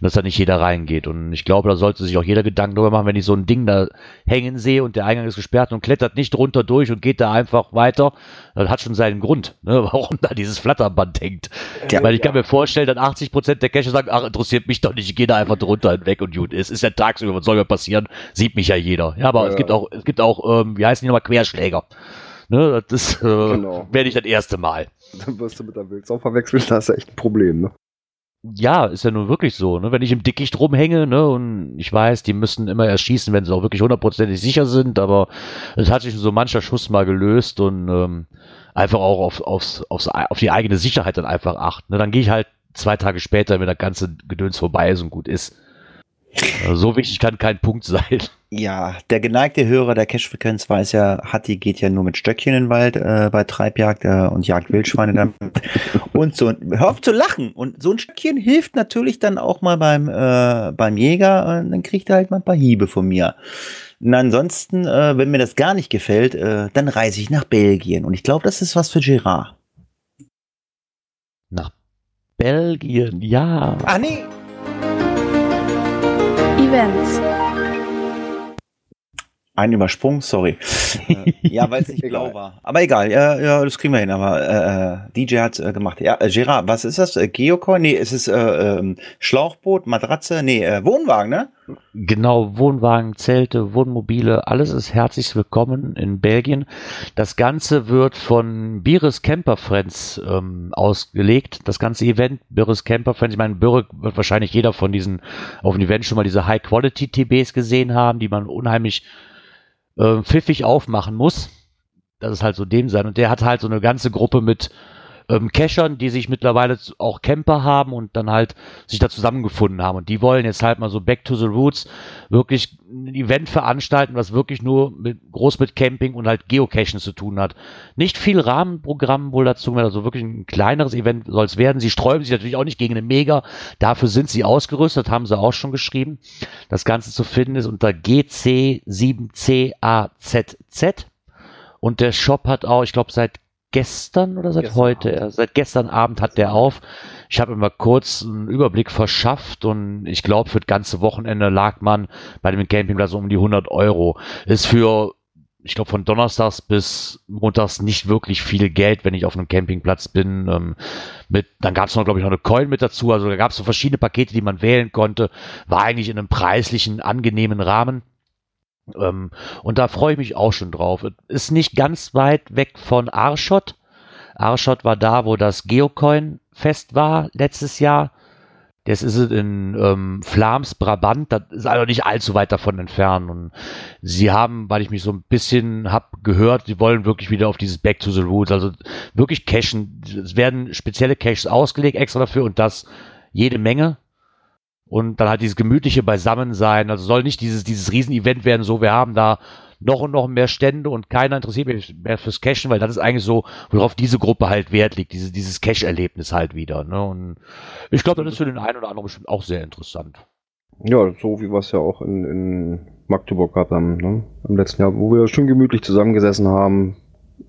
dass da nicht jeder reingeht. Und ich glaube, da sollte sich auch jeder Gedanken darüber machen, wenn ich so ein Ding da hängen sehe und der Eingang ist gesperrt und klettert nicht runter durch und geht da einfach weiter. Das hat schon seinen Grund, ne, warum da dieses Flatterband hängt. Ja, Weil ich kann mir vorstellen, dass 80% der Cacher sagen, ach, interessiert mich doch nicht, ich gehe da einfach drunter und weg und gut ist. Ist ja tagsüber, was soll mir passieren? Sieht mich ja jeder. Ja, aber Ja, es ja. gibt auch, es gibt auch, ähm, wie heißen die nochmal, Querschläger. Ne, das äh, Genau. wäre nicht das erste Mal. Dann wirst du mit der Wildsau verwechselt, da ist ja echt ein Problem, ne? Ja, ist ja nun wirklich so, ne? Wenn ich im Dickicht rumhänge, ne, und ich weiß, die müssen immer erst schießen, wenn sie auch wirklich hundertprozentig sicher sind, aber es hat sich so mancher Schuss mal gelöst und ähm, einfach auch auf, aufs, aufs, auf die eigene Sicherheit dann einfach achten. Ne? Dann gehe ich halt zwei Tage später, wenn das ganze Gedöns vorbei ist und gut ist. Also so wichtig kann kein Punkt sein. Ja, der geneigte Hörer der Cash-Frequenz weiß ja, Hatti geht ja nur mit Stöckchen in den Wald äh, bei Treibjagd äh, und jagt Wildschweine damit. und so, hör auf zu lachen. Und so ein Stöckchen hilft natürlich dann auch mal beim, äh, beim Jäger. Und dann kriegt er halt mal ein paar Hiebe von mir. Und ansonsten, äh, wenn mir das gar nicht gefällt, äh, dann reise ich nach Belgien. Und ich glaube, das ist was für Gerard. Nach Belgien, ja. Ah, nee. Events. Ein Übersprung, sorry. äh, ja, weil es nicht Egal. blau war. Aber egal, ja, ja, das kriegen wir hin. Aber äh, äh, DJ hat äh, gemacht. Ja, äh, Gerard, was ist das? Äh, Geocoin? Nee, es ist äh, ähm, Schlauchboot, Matratze, nee, äh, Wohnwagen, ne? Genau, Wohnwagen, Zelte, Wohnmobile, alles ist herzlich willkommen in Belgien. Das Ganze wird von Bires Camper Friends ähm, ausgelegt. Das ganze Event, Bires Camper Friends, ich meine, Birre wird wahrscheinlich jeder von diesen auf dem Event schon mal diese High-Quality-TBs gesehen haben, die man unheimlich äh, pfiffig aufmachen muss. das ist halt so dem sein. Und der hat halt so eine ganze Gruppe mit ähm, Cachern, die sich mittlerweile auch Camper haben und dann halt sich da zusammengefunden haben. Und die wollen jetzt halt mal so Back to the Roots wirklich ein Event veranstalten, was wirklich nur mit, groß mit Camping und halt Geocachen zu tun hat. Nicht viel Rahmenprogramm wohl dazu, also wirklich ein kleineres Event soll es werden. Sie sträuben sich natürlich auch nicht gegen eine Mega. Dafür sind sie ausgerüstet, haben sie auch schon geschrieben. Das Ganze zu finden ist unter GC7CAZZ. Und der Shop hat auch, ich glaube, seit gestern oder seit Gestern heute, äh, seit gestern Abend hat der auf. Ich habe immer kurz einen Überblick verschafft und ich glaube, für das ganze Wochenende lag man bei dem Campingplatz um die 100 Euro. Ist für, ich glaube, von Donnerstags bis Montags nicht wirklich viel Geld, wenn ich auf einem Campingplatz bin. Ähm, mit, dann gab es noch, glaube ich, noch eine Coin mit dazu. Also da gab es so verschiedene Pakete, die man wählen konnte. War eigentlich in einem preislichen, angenehmen Rahmen. Ähm, und da freue ich mich auch schon drauf. Ist nicht ganz weit weg von Arschot. Arschot war da, wo das Geocoin-Fest war letztes Jahr. Das ist es in ähm, Flams, Brabant. Das ist also nicht allzu weit davon entfernt. Und sie haben, weil ich mich so ein bisschen habe gehört, sie wollen wirklich wieder auf dieses Back to the Roots. Also wirklich Cachen. Es werden spezielle Caches ausgelegt extra dafür und das jede Menge und dann halt dieses gemütliche Beisammensein. Also soll nicht dieses, dieses Riesenevent werden, so wir haben da noch und noch mehr Stände und keiner interessiert mich mehr fürs Cashen, weil das ist eigentlich so, worauf diese Gruppe halt Wert liegt, diese, dieses Cash-Erlebnis halt wieder. Ne? Und ich glaube, das ist für den einen oder anderen bestimmt auch sehr interessant. Ja, so wie wir es ja auch in, in Magdeburg gehabt haben, ne? im letzten Jahr, wo wir schön gemütlich zusammengesessen haben,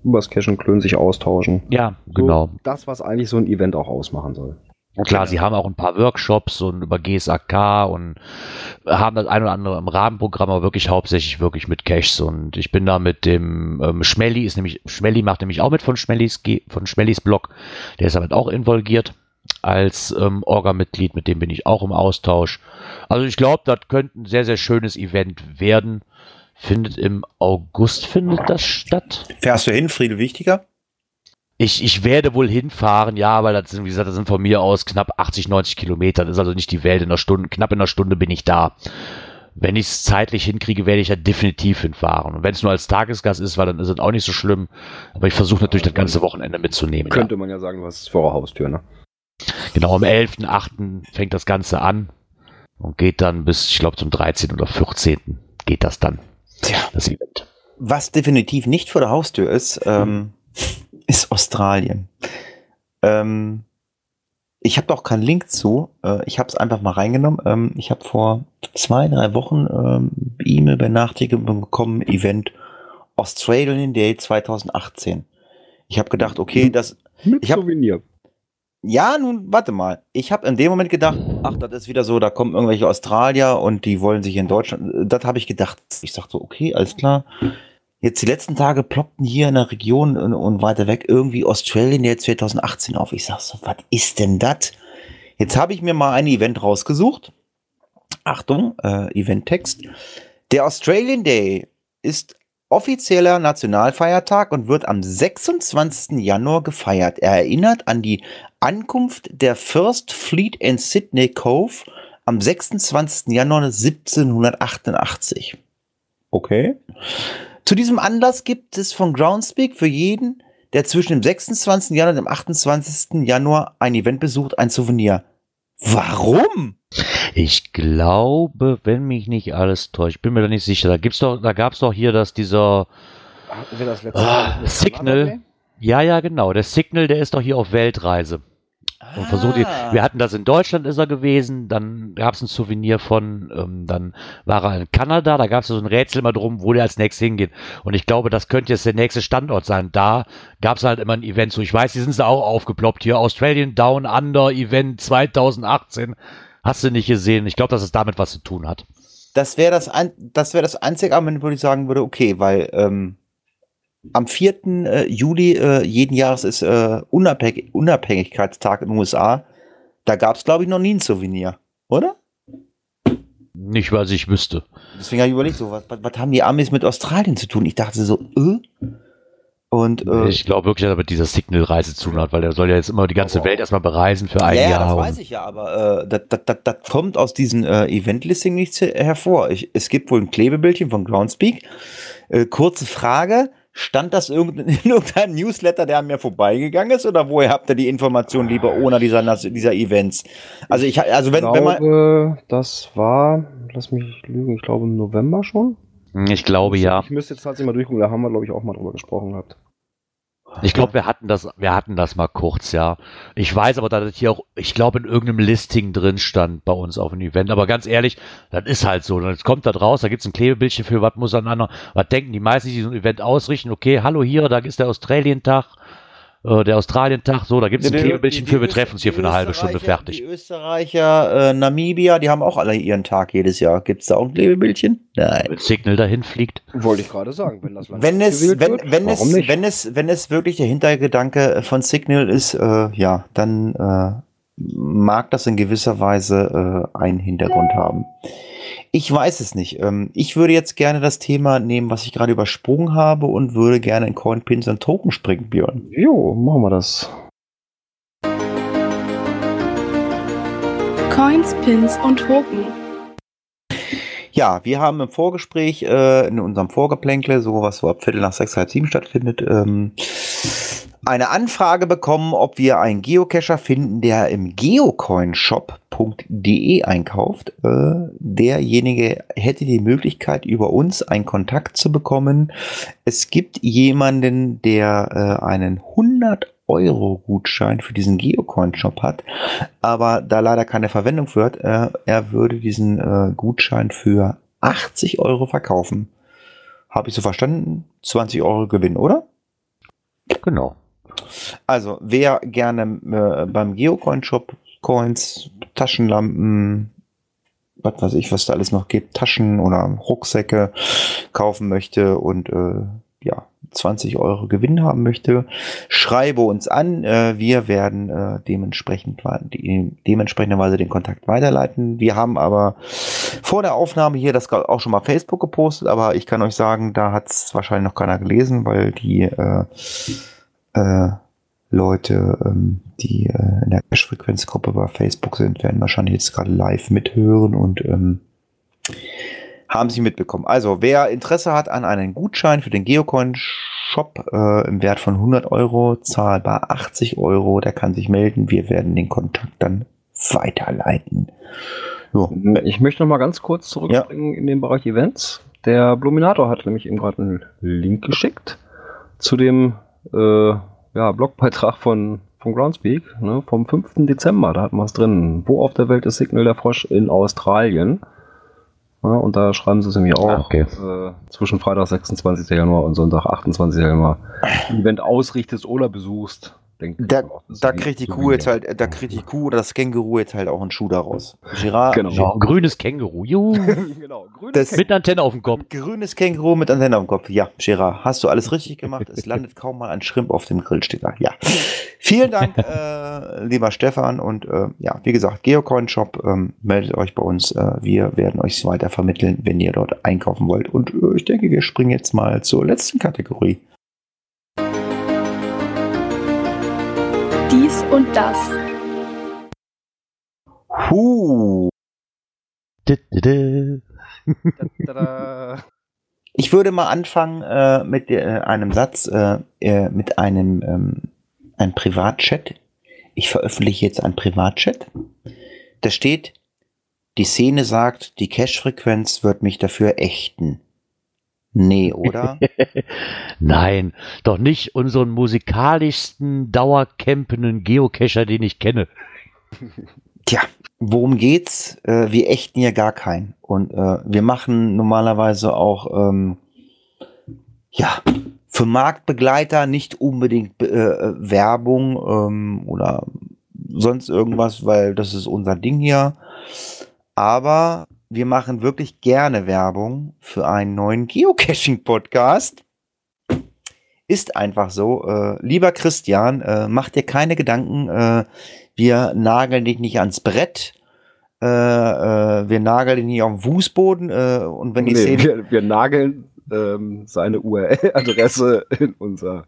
übers Cash und Klönen sich austauschen. Ja, So genau. Das, was eigentlich so ein Event auch ausmachen soll. Und klar, sie haben auch ein paar Workshops und über GSAK und haben das ein oder andere im Rahmenprogramm, aber wirklich hauptsächlich wirklich mit Caches. Und ich bin da mit dem ähm, Schmelly, ist nämlich, Schmelly macht nämlich auch mit von Schmellys, von Schmellys Blog. Der ist damit auch involviert als ähm, Orga-Mitglied, mit dem bin ich auch im Austausch. Also ich glaube, das könnte ein sehr, sehr schönes Event werden. Findet im August findet das statt. Fährst du hin, Friedel Wichtiger? Ich, ich werde wohl hinfahren, ja, weil das sind, wie gesagt, das sind von mir aus knapp 80, 90 Kilometer. Das ist also nicht die Welt. In einer Stunde, knapp in einer Stunde bin ich da. Wenn ich es zeitlich hinkriege, werde ich ja definitiv hinfahren. Und wenn es nur als Tagesgast ist, weil dann ist es auch nicht so schlimm. Aber ich versuche natürlich das ganze Wochenende mitzunehmen. Ja. Könnte man ja sagen, du hast es vor der Haustür, ne? Genau, am 11.8. fängt das Ganze an und geht dann bis, ich glaube, zum 13. oder 14. geht das dann. Tja. Das Event. Was definitiv nicht vor der Haustür ist, ähm, ist Australien. Ähm, ich habe da auch keinen Link zu. Äh, ich habe es einfach mal reingenommen. Ähm, ich habe vor zwei, drei Wochen ähm, E-Mail-Benachrichtigung bekommen, Event Australian Day 2018. Ich habe gedacht, okay, das, Mit Ich hab- Souvenir. ja, nun, warte mal. Ich habe in dem Moment gedacht, ach, das ist wieder so, da kommen irgendwelche Australier und die wollen sich in Deutschland. Das habe ich gedacht. Ich sagte so, okay, alles klar. Jetzt die letzten Tage ploppten hier in der Region und, und weiter weg irgendwie Australian Day 2018 auf. Ich sag so, was ist denn das? Jetzt habe ich mir mal ein Event rausgesucht. Achtung, äh, Eventtext. Der Australian Day ist offizieller Nationalfeiertag und wird am 26. Januar gefeiert. Er erinnert an die Ankunft der First Fleet in Sydney Cove am 26. Januar 1788. Okay. Zu diesem Anlass gibt es von Groundspeak für jeden, der zwischen dem 26. Januar und dem 28. Januar ein Event besucht, ein Souvenir. Warum? Ich glaube, wenn mich nicht alles täuscht, bin mir da nicht sicher. Da gibt's doch, da gab's doch hier, dass dieser wir das letzte Ah, Signal. Ja, ja, genau. Der Signal, der ist doch hier auf Weltreise. Und versucht ihn. Ah. Wir hatten das in Deutschland, ist er gewesen. Dann gab es ein Souvenir von, ähm, dann war er in Kanada. Da gab es so ein Rätsel immer drum, wo der als nächstes hingeht. Und ich glaube, das könnte jetzt der nächste Standort sein. Da gab es halt immer ein Event. So, ich weiß, die sind da auch aufgeploppt. Hier Australian Down Under Event 2018. Hast du nicht gesehen? Ich glaube, dass es damit was zu tun hat. Das wäre das, ein, das, wär das einzige Argument, wo ich sagen würde, okay, weil ähm, am 4. Äh, Juli äh, jeden Jahres ist äh, Unabhängig Unabhängigkeitstag in den USA. Da gab es, glaube ich, noch nie ein Souvenir, oder? Nicht, was ich wüsste. Deswegen habe ich überlegt, so, was, was, was haben die Amis mit Australien zu tun? Ich dachte so, äh? Und äh, Ich glaube wirklich, dass er mit dieser Signal-Reise zu tun hat, weil er soll ja jetzt immer die ganze Aber- Welt erstmal bereisen für ein ja, ja, Jahr. das und- weiß ich ja, aber äh, das, das, das, das kommt aus diesem äh, Event-Listing nichts her- hervor. Ich, es gibt wohl ein Klebebildchen von Groundspeak. Kurze Frage. Stand das in irgendeinem Newsletter, der an mir vorbeigegangen ist? Oder woher habt ihr die Information lieber ohne dieser, dieser Events? Also ich, also wenn, ich wenn man, glaube, das war, lass mich lügen, ich glaube im November schon. Ich glaube ja. Ich müsste jetzt tatsächlich mal durchgucken, da haben wir, glaube ich, auch mal drüber gesprochen gehabt. Ich glaube, wir hatten das, wir hatten das mal kurz, ja. Ich weiß aber, dass das hier auch, ich glaube, in irgendeinem Listing drin stand bei uns auf dem Event. Aber ganz ehrlich, das ist halt so. Jetzt kommt da raus, da gibt's ein Klebebildchen für, was muss aneinander, was denken die meisten, die so ein Event ausrichten? Okay, hallo hier, da ist der Australientag, äh, der Australientag, so, da gibt's ein Die- die- Klebebildchen für, wir treffen uns hier für eine halbe Stunde fertig. Die Österreicher, äh, Namibia, die haben auch alle ihren Tag jedes Jahr. Gibt's da auch ein Klebebildchen? Nein. Wenn Signal dahin fliegt. Wollte ich gerade sagen, wenn das Land Wenn es, wenn, wird, wenn, warum es, nicht? wenn es, wenn es wirklich der Hintergedanke von Signal ist, äh, ja, dann äh, mag das in gewisser Weise äh, einen Hintergrund haben. Ich weiß es nicht. Ähm, ich würde jetzt gerne das Thema nehmen, was ich gerade übersprungen habe und würde gerne in Coin, Pins und Token springen, Björn. Jo, machen wir das. Coins, Pins und Token. Ja, wir haben im Vorgespräch, äh, in unserem Vorgeplänkle, so was so ab Viertel nach sechs, halb sieben stattfindet, ähm, eine Anfrage bekommen, ob wir einen Geocacher finden, der im geocoinshop.de einkauft. Äh, derjenige hätte die Möglichkeit, über uns einen Kontakt zu bekommen. Es gibt jemanden, der äh, einen 100 Euro Gutschein für diesen Geocoin-Shop hat, aber da leider keine Verwendung für hat, äh, er würde diesen äh, Gutschein für 80 Euro verkaufen. Habe ich so verstanden? 20 Euro Gewinn, oder? Genau. Also, wer gerne äh, beim Geocoin-Shop Coins, Taschenlampen, was weiß ich, was da alles noch gibt, Taschen oder Rucksäcke kaufen möchte und äh, ja, 20 Euro Gewinn haben möchte, schreibe uns an. Äh, wir werden äh, dementsprechend dementsprechenderweise den Kontakt weiterleiten. Wir haben aber vor der Aufnahme hier das auch schon mal Facebook gepostet, aber ich kann euch sagen, da hat es wahrscheinlich noch keiner gelesen, weil die äh, äh, Leute, ähm, die äh, in der Cash-Frequenz-Gruppe bei Facebook sind, werden wahrscheinlich jetzt gerade live mithören und ähm, haben sie mitbekommen. Also, wer Interesse hat an einem Gutschein für den Geocoin-Shop äh, im Wert von 100 Euro, zahlbar 80 Euro, der kann sich melden. Wir werden den Kontakt dann weiterleiten. Jo. Ich möchte noch mal ganz kurz zurückspringen in den Bereich Events. Der Bluminator hat nämlich eben gerade einen Link geschickt zu dem äh, ja, Blogbeitrag von, von Groundspeak ne, vom 5. Dezember. Da hatten wir es drin. Wo auf der Welt ist Signal der Frosch in Australien? Ja, und da schreiben sie es nämlich auch okay. äh, zwischen Freitag 26. Januar und Sonntag 28. Januar. Event ausrichtest oder besuchst. Denk ich Da, mal auch, da kriegt die Kuh jetzt halt, da kriegt die Kuh oder das Känguru jetzt halt auch einen Schuh daraus. Girard, Genau. Ja, ein grünes Känguru. Juhu. genau, grünes Das- Mit Antenne auf dem Kopf. Grünes Känguru mit Antenne auf dem Kopf. Ja, Gerard, hast du alles richtig gemacht. Es landet kaum mal ein Schrimp auf dem Grill, steht da. Ja. Vielen Dank, äh, lieber Stefan. Und äh, ja, wie gesagt, Geocoin Shop, ähm, meldet euch bei uns. Äh, wir werden euch weiter vermitteln, wenn ihr dort einkaufen wollt. Und äh, ich denke, wir springen jetzt mal zur letzten Kategorie. Dies und das. Huh. Ich würde mal anfangen äh, mit äh, einem Satz, äh, äh, mit einem ähm, ein Privatchat. Ich veröffentliche jetzt ein Privatchat. Da steht, die Szene sagt, die Cache-Frequenz wird mich dafür ächten. Nee, oder? Nein, doch nicht unseren musikalischsten, dauercampenden Geocacher, den ich kenne. Tja, worum geht's? Äh, wir ächten ja gar keinen. Und äh, wir machen normalerweise auch, ähm, ja, für Marktbegleiter nicht unbedingt äh, äh, Werbung ähm, oder sonst irgendwas, weil das ist unser Ding hier. Aber wir machen wirklich gerne Werbung für einen neuen Geocaching-Podcast. Ist einfach so. Äh, lieber Christian, äh, mach dir keine Gedanken. Äh, wir nageln dich nicht ans Brett. Äh, äh, wir nageln dich nicht auf den Fußboden. Äh, und wenn die nee, Szene. wir, wir nageln ähm, seine URL-Adresse in, unser,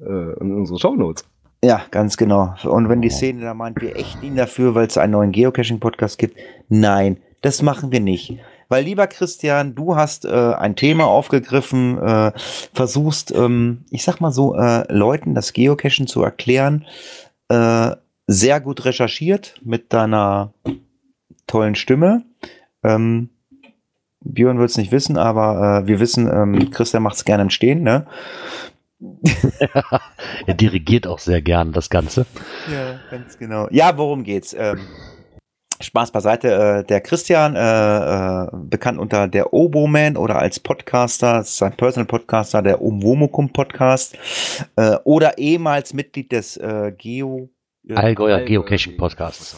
in unsere Shownotes. Ja, ganz genau. Und wenn die Szene da meint, wir ächten ihn dafür, weil es einen neuen Geocaching-Podcast gibt. Nein, das machen wir nicht. Weil, lieber Christian, du hast äh, ein Thema aufgegriffen, äh, versuchst, ähm, ich sag mal so, äh, Leuten das Geocachen zu erklären, äh, sehr gut recherchiert mit deiner tollen Stimme. Ähm, Björn wird es nicht wissen, aber äh, wir wissen, ähm, Christian macht es gerne im Stehen, ne? er dirigiert auch sehr gern das Ganze. Ja, ganz genau. Ja, worum geht's? Ähm, Spaß beiseite. Äh, der Christian, äh, äh, bekannt unter der Oboman oder als Podcaster, das ist sein Personal Podcaster, der Umwomukum Podcast, äh, oder ehemals Mitglied des äh, Geo. äh, Allgäuer Geocaching Podcast.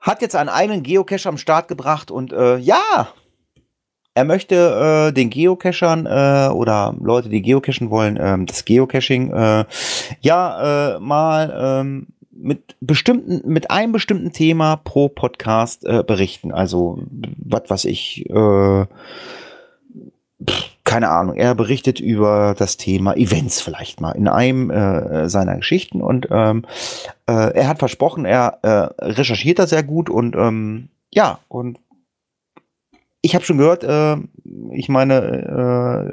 hat jetzt einen eigenen Geocache am Start gebracht und äh, ja, er möchte äh, den Geocachern äh, oder Leute, die geocachen wollen, ähm, das Geocaching äh, ja äh, mal ähm, mit bestimmten, mit einem bestimmten Thema pro Podcast äh, berichten. Also was was ich, äh, keine Ahnung. Er berichtet über das Thema Events vielleicht mal in einem äh, seiner Geschichten und ähm, äh, er hat versprochen, er äh, recherchiert da sehr gut und ähm, ja und ich habe schon gehört, äh, ich meine,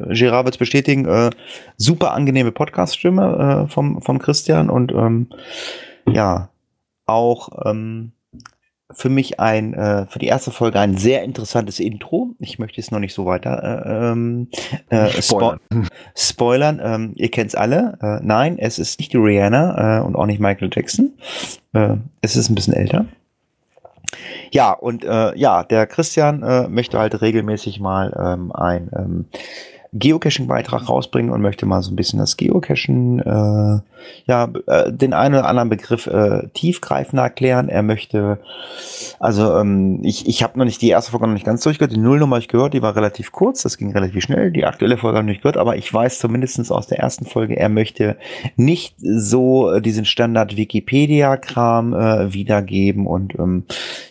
äh, Gerard wird es bestätigen, äh, super angenehme Podcast-Stimme äh, vom, vom Christian und ähm, ja, auch ähm, für mich ein, äh, für die erste Folge ein sehr interessantes Intro. Ich möchte es noch nicht so weiter äh, ähm, äh, spo Spoilern. spoilern. Ähm, ihr kennt's alle. Äh, nein, es ist nicht die Rihanna äh, und auch nicht Michael Jackson. Äh, es ist ein bisschen älter. Ja, und äh, ja, der Christian äh, möchte halt regelmäßig mal ähm, ein ähm, Geocaching-Beitrag rausbringen und möchte mal so ein bisschen das Geocachen, äh, ja, äh, den einen oder anderen Begriff äh, tiefgreifender erklären. Er möchte, also ähm, ich, ich habe noch nicht die erste Folge noch nicht ganz durchgehört, die Nullnummer ich gehört, die war relativ kurz, das ging relativ schnell, die aktuelle Folge habe ich nicht gehört, aber ich weiß zumindestens aus der ersten Folge, er möchte nicht so äh, diesen Standard Wikipedia-Kram äh, wiedergeben und ähm,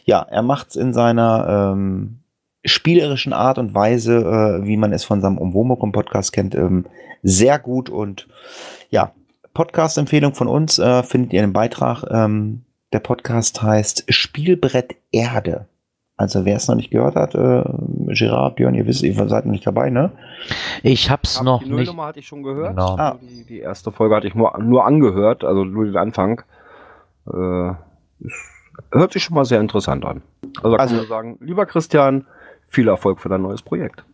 ja, er macht's in seiner ähm, spielerischen Art und Weise, äh, wie man es von seinem Umwomukum Podcast kennt, ähm, sehr gut und ja, Podcast-Empfehlung von uns äh, findet ihr im Beitrag. Ähm, der Podcast heißt Spielbrett Erde. Also wer es noch nicht gehört hat, äh, Gerard, Björn, ihr wisst, ihr seid noch nicht dabei, ne? Ich hab's Hab noch die nicht. Nullnummer hatte ich schon gehört. Genau. Ah. Die, die erste Folge hatte ich nur, nur angehört, also nur den Anfang. Äh, hört sich schon mal sehr interessant an. Also, Also- kann man sagen, lieber Christian, viel Erfolg für dein neues Projekt.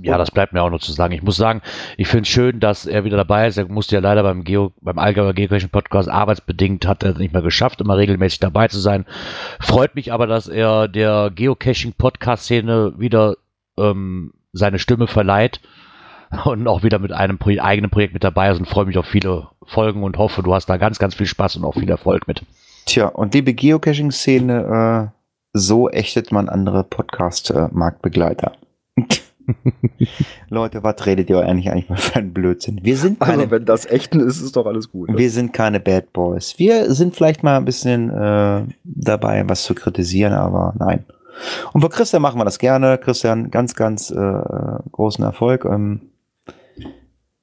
Ja, das bleibt mir auch noch zu sagen. Ich muss sagen, ich finde es schön, dass er wieder dabei ist. Er musste ja leider beim Geo, beim Allgäuer Geocaching Podcast arbeitsbedingt hat er es nicht mehr geschafft, immer regelmäßig dabei zu sein. Freut mich aber, dass er der Geocaching Podcast Szene wieder ähm, seine Stimme verleiht und auch wieder mit einem Pro eigenen Projekt mit dabei ist und freue mich auf viele Folgen und hoffe, du hast da ganz, ganz viel Spaß und auch viel Erfolg mit. Tja, und liebe Geocaching-Szene, äh, so ächtet man andere Podcast-Marktbegleiter. Leute, was redet ihr eigentlich eigentlich mal für einen Blödsinn? Wir sind keine, Also, wenn das echten ist, ist doch alles gut. Ne? wir sind keine Bad Boys. Wir sind vielleicht mal ein bisschen äh, dabei, was zu kritisieren, aber nein. Und für Christian machen wir das gerne. Christian, ganz, ganz äh, großen Erfolg. Ähm,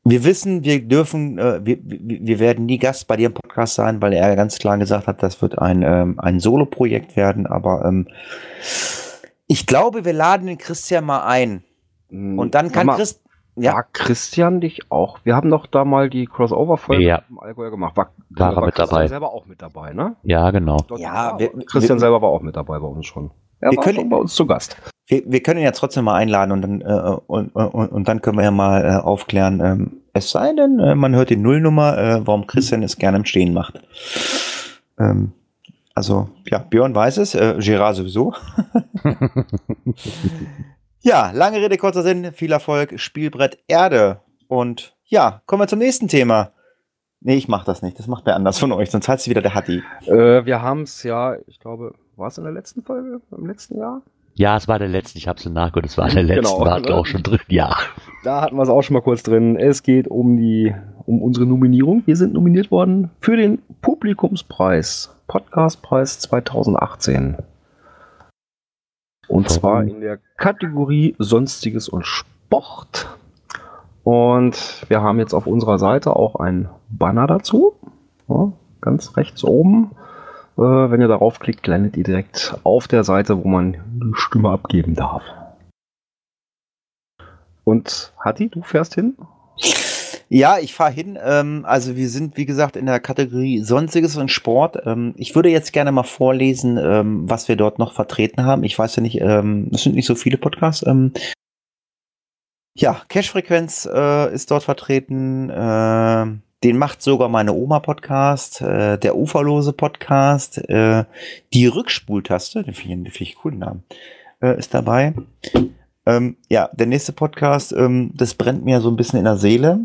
wir wissen, wir dürfen, äh, wir, wir wir werden nie Gast bei dir im Podcast sein, weil er ganz klar gesagt hat, das wird ein, ähm, ein Solo-Projekt werden. Aber ähm, ich glaube, wir laden den Christian mal ein. Und dann kann Christ, Ja. War Christian dich auch? Wir haben doch da mal die Crossover-Folge Ja. im Allgäu gemacht. War, War er mit Christian dabei. selber auch mit dabei, ne? Ja, genau. Dort- Ja, wir- Christian wir- selber war auch mit dabei bei uns schon. Er Wir war können- schon bei uns zu Gast. Wir, wir können ihn ja trotzdem mal einladen und dann, äh, und, und, und dann können wir ja mal äh, aufklären, ähm, es sei denn, äh, man hört die Nullnummer, äh, warum Christian es gerne im Stehen macht. Ähm, also, ja, Björn weiß es, äh, Gerard sowieso. ja, lange Rede, kurzer Sinn, viel Erfolg, Spielbrett Erde. Und ja, kommen wir zum nächsten Thema. Nee, ich mach das nicht, das macht wer anders von euch, sonst heißt es wieder der Hatti. Äh, wir haben es ja, ich glaube, war es in der letzten Folge, im letzten Jahr? Ja, es war der letzte. Ich habe es nachgehört. Es war der letzte. Genau, war ne? auch schon drin. Ja. Da hatten wir es auch schon mal kurz drin. Es geht um die, um unsere Nominierung. Wir sind nominiert worden für den Publikumspreis, Podcastpreis 2018. Und Warum? zwar in der Kategorie Sonstiges und Sport. Und wir haben jetzt auf unserer Seite auch ein Banner dazu. Ja, ganz rechts oben. Äh, wenn ihr darauf klickt, landet ihr direkt auf der Seite, wo man die Stimme abgeben darf. Und Hatti, du fährst hin? Ja, ich fahre hin. Ähm, also wir sind, wie gesagt, in der Kategorie Sonstiges und Sport. Ähm, ich würde jetzt gerne mal vorlesen, ähm, was wir dort noch vertreten haben. Ich weiß ja nicht, ähm, es sind nicht so viele Podcasts. Ähm, ja, Cash-Frequenz äh, ist dort vertreten. Äh, den macht sogar meine Oma Podcast, äh, der Uferlose Podcast, äh, die Rückspultaste, den finde ich, find ich coolen Namen, äh, ist dabei. Ähm, ja, der nächste Podcast, ähm, das brennt mir so ein bisschen in der Seele.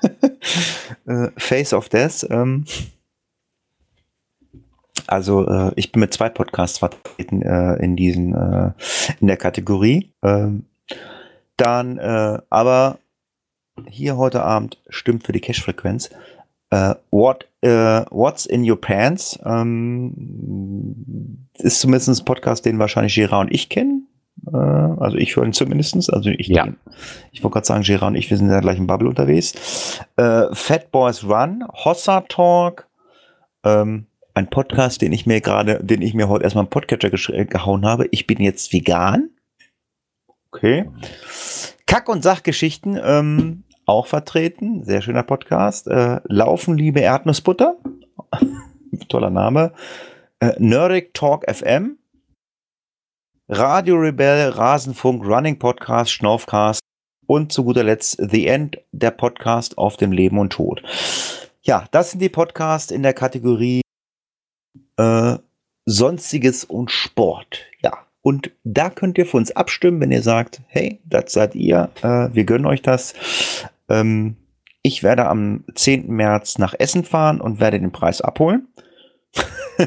äh, Face of Death. Ähm, also äh, ich bin mit zwei Podcasts vertreten äh, in diesen äh, in der Kategorie. Ähm, dann äh, aber hier heute Abend stimmt für die Cash-Frequenz. Äh, what, äh, what's in your pants? Ähm, ist zumindest ein Podcast, den wahrscheinlich Gerard und ich kennen. Äh, also ich höre ihn zumindestens. Also ich, Ja. ich wollte gerade sagen, Gerard und ich, wir sind in der gleichen Bubble unterwegs. Äh, Fat Boys Run, Hossa Talk, ähm, ein Podcast, den ich mir gerade, den ich mir heute erstmal im Podcatcher äh, gehauen habe. Ich bin jetzt vegan. Okay. Kack- und Sachgeschichten ähm, auch vertreten. Sehr schöner Podcast. Äh, Laufen, liebe Erdnussbutter. Toller Name. Äh, Nerdic Talk FM. Radio Rebell, Rasenfunk, Running Podcast, Schnaufcast und zu guter Letzt The End, der Podcast auf dem Leben und Tod. Ja, das sind die Podcasts in der Kategorie äh, Sonstiges und Sport. Ja, und da könnt ihr für uns abstimmen, wenn ihr sagt, hey, das seid ihr, äh, wir gönnen euch das. Ähm, ich werde am 10. März nach Essen fahren und werde den Preis abholen.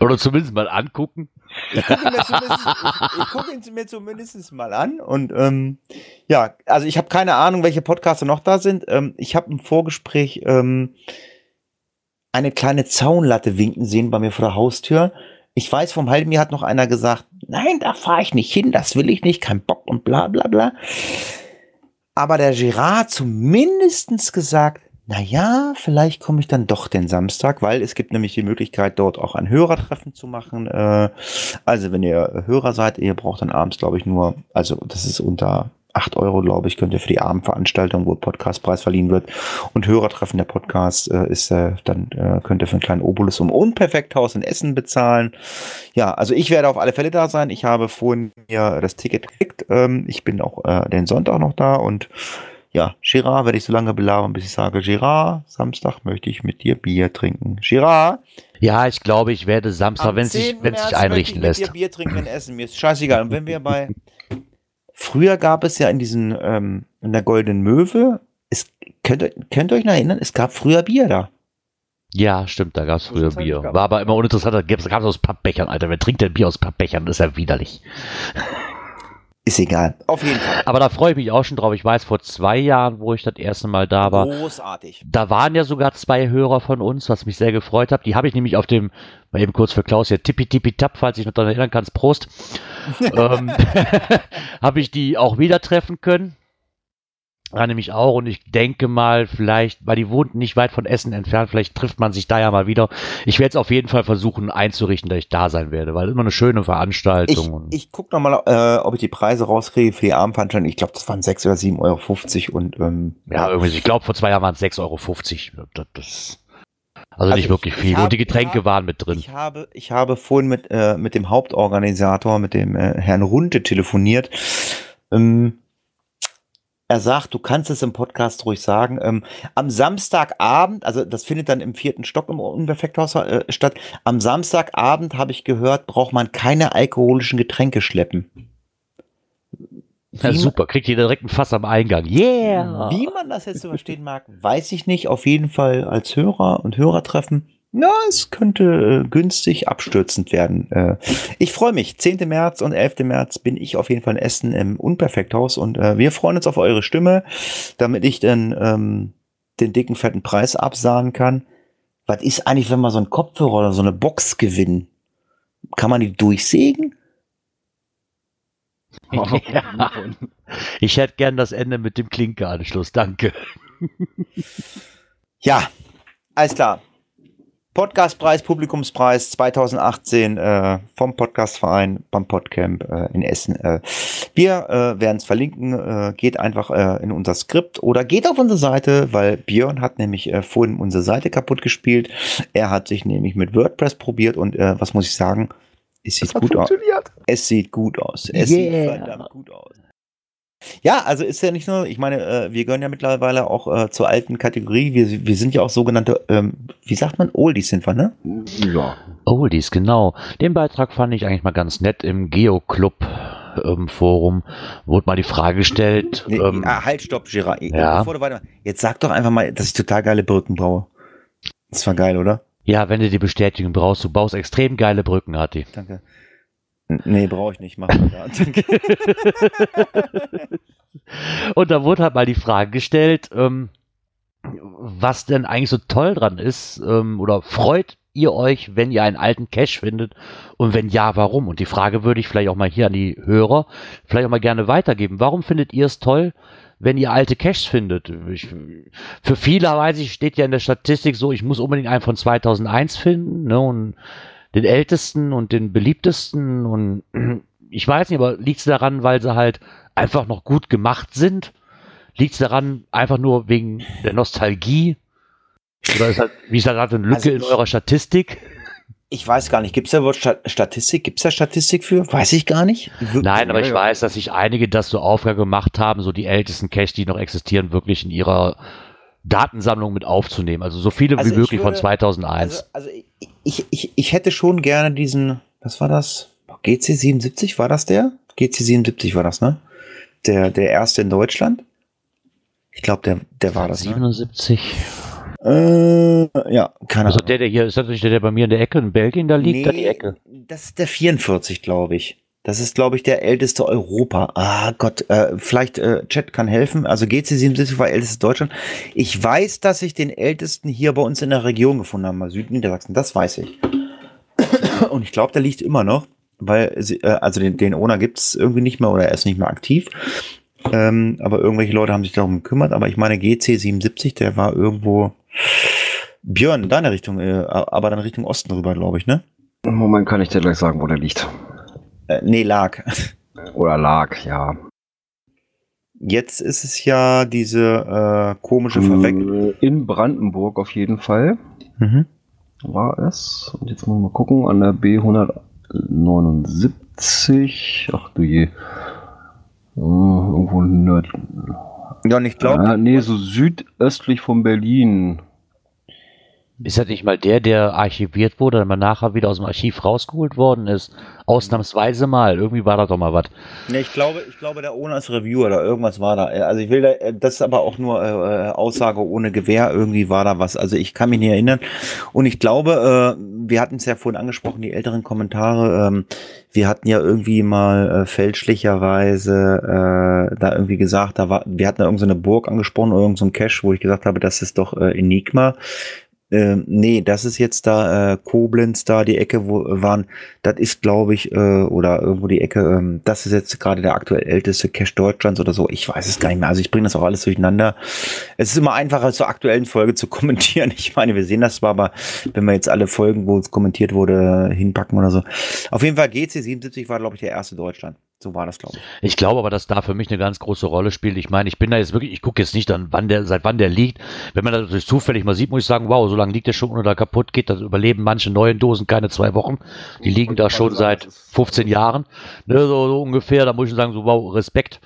Oder zumindest mal angucken. Ich gucke ihn, gucke ihn mir zumindest mal an. Und ähm, ja, also ich habe keine Ahnung, welche Podcaster noch da sind. Ähm, ich habe im Vorgespräch ähm, eine kleine Zaunlatte winken sehen bei mir vor der Haustür. Ich weiß, vom halben Jahr hat noch einer gesagt, nein, da fahre ich nicht hin, das will ich nicht, kein Bock und bla bla bla. Aber der Gerard hat zumindestens gesagt, na ja, vielleicht komme ich dann doch den Samstag, weil es gibt nämlich die Möglichkeit, dort auch ein Hörertreffen zu machen. Äh, also wenn ihr Hörer seid, ihr braucht dann abends, glaube ich, nur, also das ist unter 8 Euro, glaube ich, könnt ihr für die Abendveranstaltung, wo Podcastpreis verliehen wird. Und Hörertreffen der Podcast äh, ist, äh, dann äh, könnt ihr für einen kleinen Obolus um Unperfekthaus in Essen bezahlen. Ja, also ich werde auf alle Fälle da sein. Ich habe vorhin mir das Ticket gekriegt. Ähm, ich bin auch äh, den Sonntag noch da und ja, Girard werde ich so lange belabern, bis ich sage, Girard, Samstag möchte ich mit dir Bier trinken. Girard, Ja, ich glaube, ich werde Samstag, am wenn es sich, 10. wenn es sich einrichten möchte ich lässt. Mit dir Bier trinken in Essen, mir ist scheißegal. Und wenn wir bei, früher gab es ja in diesen, ähm, in der Goldenen Möwe, es, könnt, ihr- könnt ihr euch noch erinnern, es gab früher Bier da. Ja, stimmt, da gab es früher Bier. War aber immer uninteressant, da gab es aus Pappbechern, Alter. Wer trinkt denn Bier aus Pappbechern? Das ist ja widerlich. Ist egal. Auf jeden Fall. Aber da freue ich mich auch schon drauf. Ich weiß, vor zwei Jahren, wo ich das erste Mal da war, Großartig. da waren ja sogar zwei Hörer von uns, was mich sehr gefreut hat. Die habe ich nämlich auf dem, mal eben kurz für Klaus hier, Tippi Tippi Tapp, falls ich noch daran erinnern kannst, Prost, ähm, habe ich die auch wieder treffen können. Ja, nämlich auch und ich denke mal, vielleicht, weil die wohnten nicht weit von Essen entfernt, vielleicht trifft man sich da ja mal wieder. Ich werde es auf jeden Fall versuchen einzurichten, dass ich da sein werde, weil immer eine schöne Ich, Veranstaltung. und ich gucke nochmal, äh, ob ich die Preise rauskriege für die Abendveranstaltung. Ich glaube, das waren 6 oder 7,50 Euro und ähm, ja, irgendwie, ich glaube, vor zwei Jahren waren es 6,50 Euro. Das, das, also, Also nicht ich- wirklich ich viel. hab- und die Getränke ich hab- waren mit drin. Ich habe, ich habe vorhin mit, äh, mit dem Hauptorganisator, mit dem äh, Herrn Runte telefoniert. Ähm, er sagt, du kannst es im Podcast ruhig sagen. Ähm, am Samstagabend, also das findet dann im vierten Stock im Unperfekthaus äh, statt. Am Samstagabend habe ich gehört, braucht man keine alkoholischen Getränke schleppen. Ja, super, kriegt ihr direkt ein Fass am Eingang. Yeah! Wie man das jetzt so verstehen mag, weiß ich nicht. Auf jeden Fall als Hörer und Hörertreffen. Ja, es könnte äh, günstig abstürzend werden. Äh, ich freue mich. 10. März und 11. März bin ich auf jeden Fall in Essen im Unperfekthaus und äh, wir freuen uns auf eure Stimme, damit ich dann ähm, den dicken, fetten Preis absahen kann. Was ist eigentlich, wenn man so einen Kopfhörer oder so eine Box gewinnen? Kann man die durchsägen? Ja. Ich hätte gern das Ende mit dem Klinkeanschluss, danke. Ja, alles klar. Podcastpreis, Publikumspreis 2018 äh, vom Podcastverein beim Podcamp äh, in Essen. Äh, wir äh, werden es verlinken. Äh, geht einfach äh, in unser Skript oder geht auf unsere Seite, weil Björn hat nämlich äh, vorhin unsere Seite kaputt gespielt. Er hat sich nämlich mit WordPress probiert und äh, was muss ich sagen? Es sieht gut aus. Es sieht gut aus. Es Yeah. sieht verdammt gut aus. Ja, also ist ja nicht nur, ich meine, äh, wir gehören ja mittlerweile auch äh, zur alten Kategorie. Wir, wir sind ja auch sogenannte, ähm, wie sagt man, Oldies sind wir, ne? Ja. Oldies, genau. Den Beitrag fand ich eigentlich mal ganz nett im Geoclub ähm, Forum. Wurde mal die Frage gestellt. Nee, ähm, ah, halt, stopp, Gerard. ja. Bevor du weitermachst. Jetzt sag doch einfach mal, dass ich total geile Brücken baue. Das war geil, oder? ja, wenn du die Bestätigung brauchst, du baust extrem geile Brücken, hat die. Danke. Nee, brauche ich nicht. Mach mal da. Und da wurde halt mal die Frage gestellt, ähm, was denn eigentlich so toll dran ist, ähm, oder freut ihr euch, wenn ihr einen alten Cache findet? Und wenn ja, warum? Und die Frage würde ich vielleicht auch mal hier an die Hörer vielleicht auch mal gerne weitergeben. Warum findet ihr es toll, wenn ihr alte Caches findet? Ich, für viele, weiß ich, steht ja in der Statistik so, ich muss unbedingt einen von 2001 finden, ne, und den ältesten und den beliebtesten und ich weiß nicht, aber liegt es daran, weil sie halt einfach noch gut gemacht sind? Liegt es daran einfach nur wegen der Nostalgie? Oder ist halt, wie ist da gerade eine Lücke Also in ich- eurer Statistik? Ich weiß gar nicht, gibt es da überhaupt Sta- Statistik? Gibt es da Statistik für? Weiß ich gar nicht. Wir- Nein, aber ich weiß, dass sich einige das so Aufgabe gemacht haben, so die ältesten Cache, die noch existieren, wirklich in ihrer Datensammlung mit aufzunehmen. Also so viele Also wie ich möglich von würde- 2001. Also, also ich, ich, ich, hätte schon gerne diesen, was war das? GC 77, war das der? GC 77 war das, ne? Der, der erste in Deutschland? Ich glaube, der, der war das, ne? 77. Äh, ja, keine Also Ahnung. der, der hier, ist das nicht der, der bei mir in der Ecke in Belgien da liegt, da die Ecke? Das ist der 44, glaube ich. Das ist, glaube ich, der älteste Europa. Ah Gott, äh, vielleicht äh, Chat kann helfen. Also GC77 war ältestes Deutschland. Ich weiß, dass ich den ältesten hier bei uns in der Region gefunden habe, Südniedersachsen. Das weiß ich. Und ich glaube, der liegt immer noch, weil sie, äh, also den, den Owner gibt es irgendwie nicht mehr oder er ist nicht mehr aktiv. Ähm, aber irgendwelche Leute haben sich darum gekümmert. Aber ich meine, GC77, der war irgendwo Björn, in deine Richtung, äh, aber dann Richtung Osten rüber, glaube ich, ne? Moment kann ich dir gleich sagen, wo der liegt. Äh, nee, lag. Oder lag, ja. Jetzt ist es ja diese äh, komische Verwechslung. Äh, In Brandenburg auf jeden Fall Mhm. war es. Und jetzt muss ich mal gucken, an der B179. Ach du je. Äh, irgendwo nördlich. Ja, und ich glaube, Ah, nee, so südöstlich von Berlin. Ist das nicht mal der, der archiviert wurde, dann mal nachher wieder aus dem Archiv rausgeholt worden ist? Ausnahmsweise mal. Irgendwie war da doch mal was. ja, ich glaube, ich glaube, der Owner ist Reviewer oder irgendwas war da. Also ich will da, äh, das ist aber auch nur äh, Aussage ohne Gewehr. Irgendwie war da was. Also ich kann mich nicht erinnern. Und ich glaube, äh, wir hatten es ja vorhin angesprochen, die älteren Kommentare. Ähm, wir hatten ja irgendwie mal äh, fälschlicherweise äh, da irgendwie gesagt, da war, wir hatten da irgendeine so Burg angesprochen oder irgendein so Cache, wo ich gesagt habe, das ist doch äh, Enigma. Ähm, nee, das ist jetzt da äh, Koblenz, da die Ecke, wo äh, waren. Das ist, glaube ich, äh, oder irgendwo die Ecke. Ähm, das ist jetzt gerade der aktuell älteste Cache Deutschlands oder so. Ich weiß es gar nicht mehr. Also ich bringe das auch alles durcheinander. Es ist immer einfacher zur aktuellen Folge zu kommentieren. Ich meine, wir sehen das zwar, aber wenn wir jetzt alle Folgen, wo es kommentiert wurde, hinpacken oder so. Auf jeden Fall GC 77 war, glaube ich, der erste Deutschland. So war das, glaube ich. Ich glaube aber, dass da für mich eine ganz große Rolle spielt. Ich meine, ich bin da jetzt wirklich, ich gucke jetzt nicht an, wann der, seit wann der liegt. Wenn man das natürlich zufällig mal sieht, muss ich sagen, wow, so lange liegt der schon oder kaputt geht, das überleben manche neuen Dosen keine zwei Wochen. Die liegen da schon seit 15 Jahren, ne, so, so ungefähr. Da muss ich sagen, so wow, Respekt.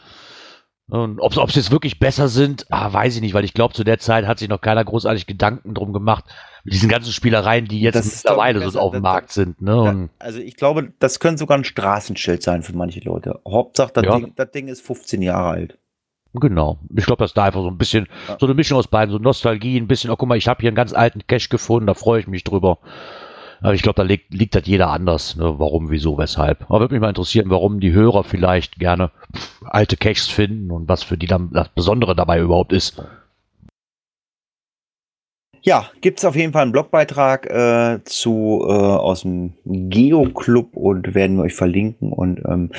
Und ob es jetzt wirklich besser sind, ah, weiß ich nicht, weil ich glaube, zu der Zeit hat sich noch keiner großartig Gedanken drum gemacht, mit diesen ganzen Spielereien, die jetzt Das ist, glaub mittlerweile so auf dem Das- Markt sind. Ne? Da, also ich glaube, das könnte sogar ein Straßenschild sein für manche Leute. Hauptsache, das, Ja. Ding, das Ding ist 15 Jahre alt. Genau. Ich glaube, dass da einfach so ein bisschen, Ja. so eine Mischung aus beiden, so Nostalgie, ein bisschen, oh guck mal, ich habe hier einen ganz alten Cache gefunden, da freue ich mich drüber. Aber ich glaube, da liegt, liegt das jeder anders, ne? warum, wieso, weshalb. Aber würde mich mal interessieren, warum die Hörer vielleicht gerne alte Caches finden und was für die dann das Besondere dabei überhaupt ist. Ja, gibt's auf jeden Fall einen Blogbeitrag äh, zu äh, aus dem Geo-Club und werden wir euch verlinken. Und ähm,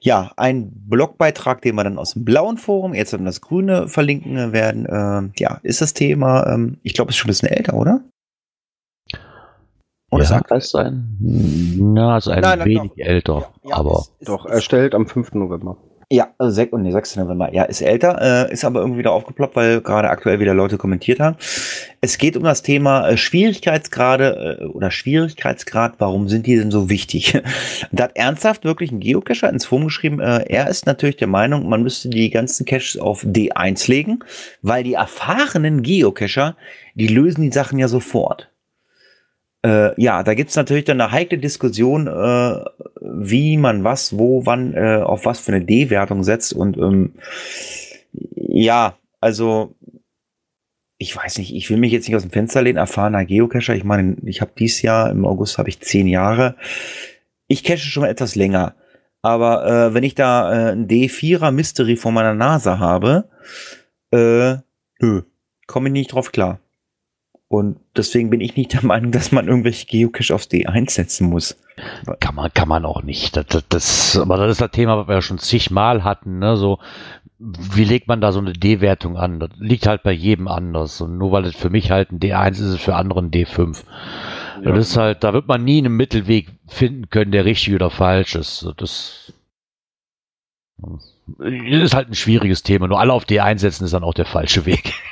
ja, ein Blogbeitrag, den wir dann aus dem blauen Forum, jetzt in das grüne verlinken werden. ähm, ja, ist das Thema, ähm, ich glaube, ist schon ein bisschen älter, oder? Und ist ja, aktuell. ist ein, na, ist ein Nein, nein, wenig doch. älter, Ja, ja, aber ist- ist- Doch, erstellt am 5. November. Ja, also sech, nee, 6. November. Ja, ist älter, äh, ist aber irgendwie wieder aufgeploppt, weil gerade aktuell wieder Leute kommentiert haben. Es geht um das Thema äh, Schwierigkeitsgrade äh, oder Schwierigkeitsgrad, warum sind die denn so wichtig? da hat ernsthaft wirklich ein Geocacher ins Forum geschrieben, äh, er ist natürlich der Meinung, man müsste die ganzen Caches auf D1 legen, weil die erfahrenen Geocacher, die lösen die Sachen ja sofort. Äh, ja, da gibt's natürlich dann eine heikle Diskussion, äh, wie man was, wo, wann, äh, auf was für eine D-Wertung setzt. Und ähm, ja, also ich weiß nicht, ich will mich jetzt nicht aus dem Fenster lehnen, erfahrener Geocacher. Ich meine, ich habe dieses Jahr, im August habe ich zehn Jahre. Ich cache schon mal etwas länger. Aber äh, wenn ich da äh, ein D4er Mystery vor meiner Nase habe, äh, nö, komme ich nicht drauf klar. Und deswegen bin ich nicht der Meinung, dass man irgendwelche Geocache aufs D1 setzen muss. kann man, kann man auch nicht. Das, das, das, aber das ist das Thema, was wir ja schon zigmal hatten, ne? So, wie legt man da so eine D-Wertung an? Das liegt halt bei jedem anders. Und nur weil es für mich halt ein D1 ist, ist es für andere ein D5. Ja. Das ist halt, da wird man nie einen Mittelweg finden können, der richtig oder falsch ist. Das ist halt ein schwieriges Thema. Nur alle auf D1 setzen ist dann auch der falsche Weg.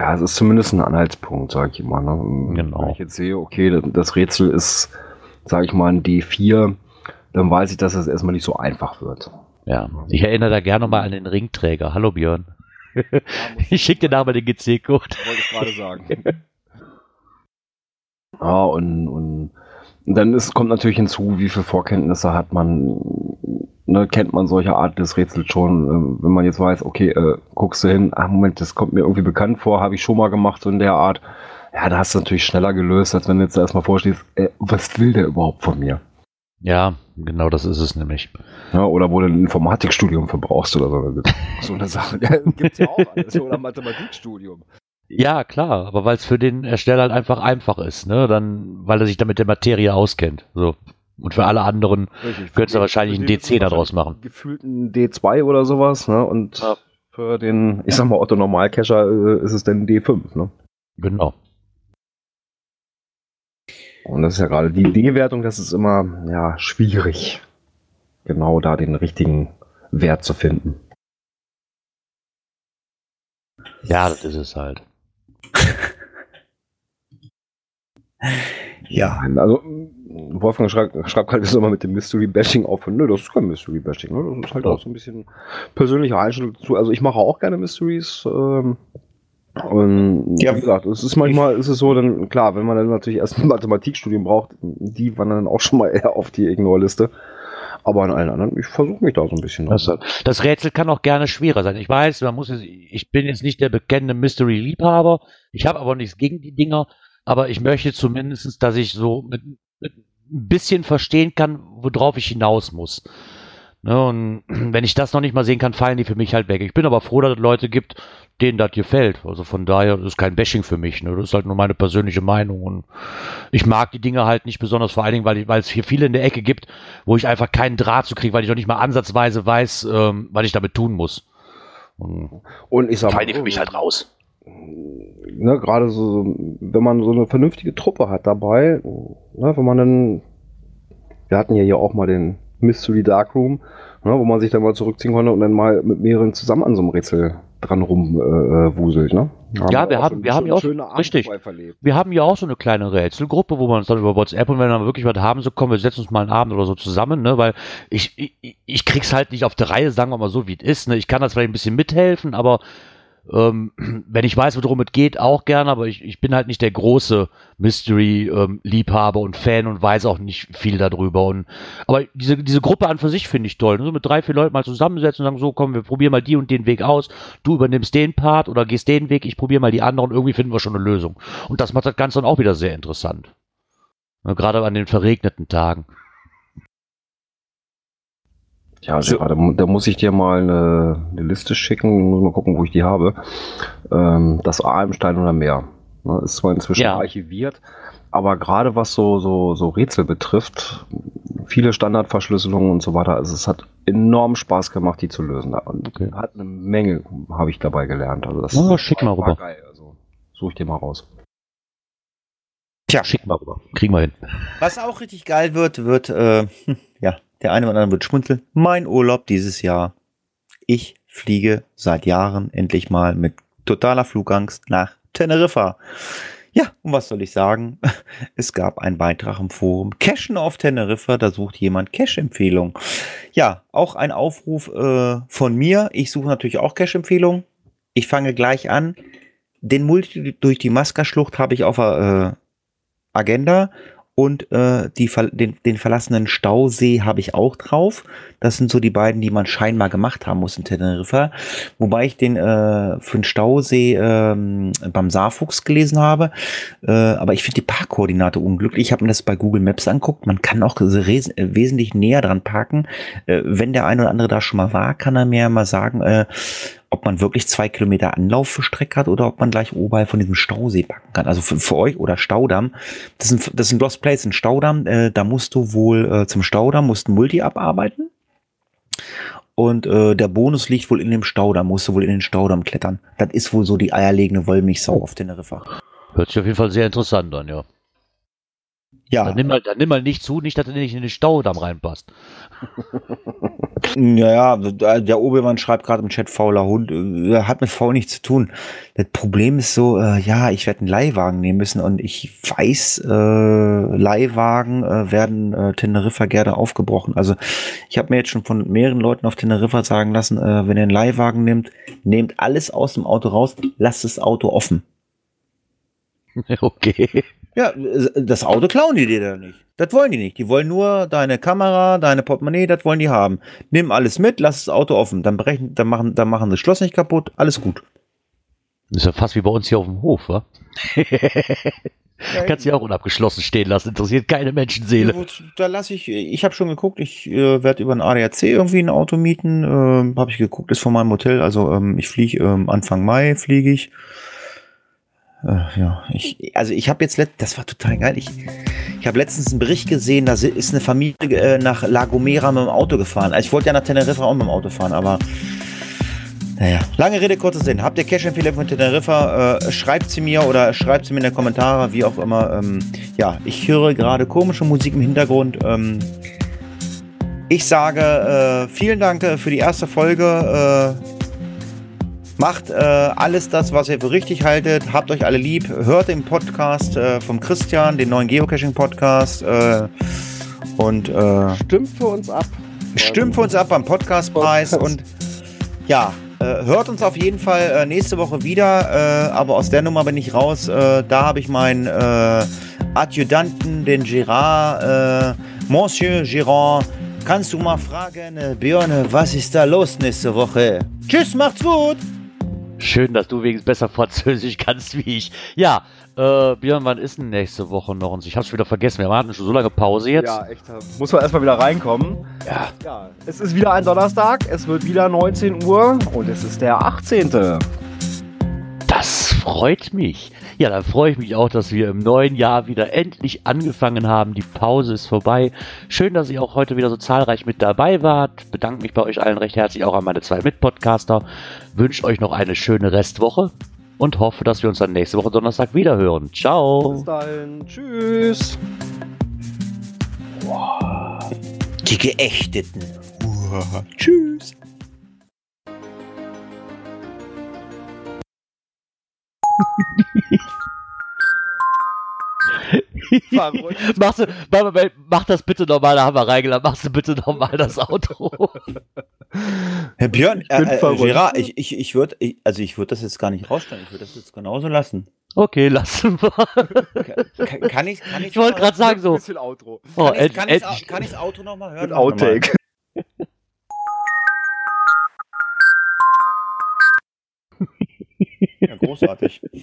Ja, es ist zumindest ein Anhaltspunkt, sag ich immer. Ne? Genau. Wenn ich jetzt sehe, okay, das Rätsel ist, sag ich mal, ein D4, dann weiß ich, dass es erstmal nicht so einfach wird. Ja, ich erinnere da gerne mal an den Ringträger. Hallo Björn. Ich schicke dir nachher den GC-Code. Wollte ich gerade sagen. ja, und, und dann ist, kommt natürlich hinzu, wie viele Vorkenntnisse hat man, ne, kennt man solche Art des Rätsels schon, äh, wenn man jetzt weiß, okay, äh, guckst du hin, ach Moment, das kommt mir irgendwie bekannt vor, habe ich schon mal gemacht, so in der Art. Ja, da hast du natürlich schneller gelöst, als wenn du jetzt erstmal vorstehst, äh, was will der überhaupt von mir? Ja, genau das ist es nämlich. Ja, oder wo du ein Informatikstudium verbrauchst oder so. So eine Sache. Ja, gibt's ja auch alles. Oder Mathematikstudium. Ja, klar, aber weil es für den Ersteller halt einfach einfach ist, ne? Dann, weil er sich damit der Materie auskennt. So. Und für alle anderen könntest du wahrscheinlich einen Für den D10 ist es daraus machen. Gefühlt ein D2 oder sowas, ne? Und Ja. für den, ich sag mal, Otto Normalcacher äh, ist es dann ein D5, ne? Genau. Und das ist ja gerade die D-Wertung, das ist immer, ja, schwierig. Genau da den richtigen Wert zu finden. Ja, das ist es halt. Ja, Also, Wolfgang schreibt, schreibt halt immer mit dem Mystery-Bashing auf. Nö, das ist kein Mystery-Bashing. Ne? Das ist halt Ja. auch so ein bisschen persönliche Einstellung dazu. Also, ich mache auch gerne Mysteries. Ähm, und Ja. wie gesagt, es ist manchmal ist es so, dann klar, wenn man dann natürlich erst ein Mathematikstudium braucht, die wandern dann auch schon mal eher auf die Ignore-Liste. Aber an allen anderen, ich versuche mich da so ein bisschen. Das, das Rätsel kann auch gerne schwerer sein. Ich weiß, man muss jetzt, ich bin jetzt nicht der bekennende Mystery-Liebhaber. Ich habe aber nichts gegen die Dinger. Aber ich möchte zumindest, dass ich so mit, mit ein bisschen verstehen kann, worauf ich hinaus muss. Ne, und wenn ich das noch nicht mal sehen kann, fallen die für mich halt weg. Ich bin aber froh, dass es Leute gibt, denen das gefällt. Also von daher, das ist kein Bashing für mich. Ne? Das ist halt nur meine persönliche Meinung. Und ich mag die Dinge halt nicht besonders, vor allen Dingen, weil, ich, weil es hier viele in der Ecke gibt, wo ich einfach keinen Draht zu kriege, weil ich noch nicht mal ansatzweise weiß, ähm, was ich damit tun muss. Und Und ich sag fallen die für mich halt raus. ne, gerade so, wenn man so eine vernünftige Truppe hat dabei, ne, wenn man dann, wir hatten ja hier auch mal den Mystery Darkroom, ne, wo man sich dann mal zurückziehen konnte und dann mal mit mehreren zusammen an so einem Rätsel dran rumwuselt, ne? Ja, wir auch haben- schon wir haben ja auch- richtig. Wir haben ja auch so eine kleine Rätselgruppe, wo wir uns dann über WhatsApp und wenn wir dann wirklich was haben, so kommen wir setzen uns mal einen Abend oder so zusammen, ne, weil ich, ich, ich krieg's halt nicht auf der Reihe, sagen wir mal so, wie es ist, ne. Ich kann das vielleicht ein bisschen mithelfen, aber ähm, wenn ich weiß, worum es geht, auch gerne, aber ich, ich bin halt nicht der große Mystery-Liebhaber und Fan und weiß auch nicht viel darüber. Und, aber diese, diese Gruppe an für sich finde ich toll. Ne? So mit drei, vier Leuten mal zusammensetzen und sagen, so komm, wir probieren mal die und den Weg aus. Du übernimmst den Part oder gehst den Weg, ich probiere mal die anderen. Irgendwie finden wir schon eine Lösung. Und das macht das Ganze dann auch wieder sehr interessant. Ne, Gerade an den verregneten Tagen. Ja, also gerade, da muss ich dir mal eine, eine Liste schicken, muss mal gucken, wo ich die habe. Ähm, das A im Stein oder Meer. Ne, ist zwar inzwischen Ja. archiviert, aber gerade was so, so, so Rätsel betrifft, viele Standardverschlüsselungen und so weiter, also es hat enorm Spaß gemacht, die zu lösen. Und Okay. hat eine Menge, habe ich dabei gelernt. Also das Ja, schick mal rüber. geil. Also such ich dir mal raus. Tja. Schick mal rüber. Kriegen wir hin. Was auch richtig geil wird, wird, äh, ja, der eine oder andere wird schmunzeln. Mein Urlaub dieses Jahr. Ich fliege seit Jahren endlich mal mit totaler Flugangst nach Teneriffa. Ja, und was soll ich sagen? Es gab einen Beitrag im Forum Cashen auf Teneriffa, da sucht jemand Cash-Empfehlung. Ja, auch ein Aufruf äh, von mir. Ich suche natürlich auch Cash-Empfehlung. Ich fange gleich an. Den Multi durch die Maskerschlucht habe ich auf der äh, Agenda und äh, die, den, den verlassenen Stausee habe ich auch drauf. Das sind so die beiden, die man scheinbar gemacht haben muss in Teneriffa. Wobei ich den äh, für den Stausee ähm, beim Saarfuchs gelesen habe. Äh, aber ich finde die Parkkoordinate unglücklich. Ich habe mir das bei Google Maps anguckt. Man kann auch äh, wesentlich näher dran parken. Äh, wenn der eine oder andere da schon mal war, kann er mir mal sagen, äh, ob man wirklich zwei Kilometer Anlauf für Strecke hat oder ob man gleich oberhalb von diesem Stausee packen kann. Also für, für euch oder Staudamm. Das ist ein, das ist ein Lost Place, ein Staudamm. Äh, da musst du wohl äh, zum Staudamm, musst ein Multi abarbeiten. Und äh, der Bonus liegt wohl in dem Staudamm, musst du wohl in den Staudamm klettern. Das ist wohl so die eierlegende Wollmilchsau auf Teneriffa. Hört sich auf jeden Fall sehr interessant an, ja. Ja, Dann nimm mal, dann nimm mal nicht zu, nicht, dass er nicht in den Staudamm reinpasst. Ja, ja, der Obermann schreibt gerade im Chat fauler Hund. Äh, Hat mit faul nichts zu tun. Das Problem ist so, äh, ja, ich werde einen Leihwagen nehmen müssen und ich weiß, äh, Leihwagen äh, werden äh, Teneriffa gerne aufgebrochen. Also ich habe mir jetzt schon von mehreren Leuten auf Teneriffa sagen lassen, äh, wenn ihr einen Leihwagen nehmt, nehmt alles aus dem Auto raus, lasst das Auto offen. okay. Ja, das Auto klauen die dir da nicht. Das wollen die nicht. Die wollen nur deine Kamera, deine Portemonnaie, das wollen die haben. Nimm alles mit, lass das Auto offen. Dann berechnen, dann machen, dann machen das Schloss nicht kaputt. Alles gut. Das ist ja fast wie bei uns hier auf dem Hof, wa? Kannst du ja auch unabgeschlossen stehen lassen, interessiert keine Menschenseele. Ja, Da lasse ich, ich habe schon geguckt, ich äh, werde über ein ADAC irgendwie ein Auto mieten. Ähm, habe ich geguckt, ist von meinem Hotel. Also ähm, ich fliege ähm, Anfang Mai fliege ich. Äh, ja, ich, also ich habe jetzt, let das war total geil. Ich, ich habe letztens einen Bericht gesehen, da ist eine Familie äh, nach La Gomera mit dem Auto gefahren. Also ich wollte ja nach Teneriffa auch mit dem Auto fahren, aber naja, lange Rede, kurzer Sinn. Habt ihr Cash-Empfehlung von Teneriffa? Äh, schreibt sie mir oder schreibt sie mir in die Kommentare, wie auch immer. Ähm, ja, ich höre gerade komische Musik im Hintergrund. Ähm, ich sage äh, vielen Dank äh, für die erste Folge. Macht äh, alles das, was ihr für richtig haltet. Habt euch alle lieb. Hört den Podcast äh, vom Christian, den neuen Geocaching-Podcast. Äh, und äh, Stimmt für uns ab. Stimmt für uns ab beim Podcastpreis Podcast. und ja, äh, hört uns auf jeden Fall äh, nächste Woche wieder, aber aus der Nummer bin ich raus. Da habe ich meinen Adjutanten, den Girard, Monsieur Girard. Kannst du mal fragen, Björn, was ist da los nächste Woche? Tschüss, macht's gut! Schön, dass du wenigstens besser Französisch kannst wie ich. Ja, äh, Björn, wann ist denn nächste Woche noch? Und ich hab's wieder vergessen. Wir hatten schon so lange Pause jetzt. Ja, echt. Muss man erstmal wieder reinkommen. Ja. Ja, es ist wieder ein Donnerstag, es wird wieder 19 Uhr und es ist der 18. Das freut mich. Ja, dann freue ich mich auch, dass wir im neuen Jahr wieder endlich angefangen haben. Die Pause ist vorbei. Schön, dass ihr auch heute wieder so zahlreich mit dabei wart. Bedanke mich bei euch allen recht herzlich, auch an meine zwei Mitpodcaster. Wünsche euch noch eine schöne Restwoche und hoffe, dass wir uns dann nächste Woche Donnerstag wieder hören. Ciao. Bis dahin, tschüss. Die Geächteten. Tschüss. Verrückt. Machst du, mach, mach- mach das bitte nochmal, da haben wir reingeladen. Machst du bitte nochmal das Auto. Herr Björn, bin äh, äh. Gerard, ich, ich, ich würde, ich, also ich würde das jetzt gar nicht rausstellen. Ich würde das jetzt genauso lassen. Okay, lassen wir. Kann, kann ich, kann ich, Ich wollte gerade sagen so. bisschen Outro. Oh, Kann ich, kann, ich, kann ich das Auto noch mal hören? Mit. Outtake. Ja, großartig.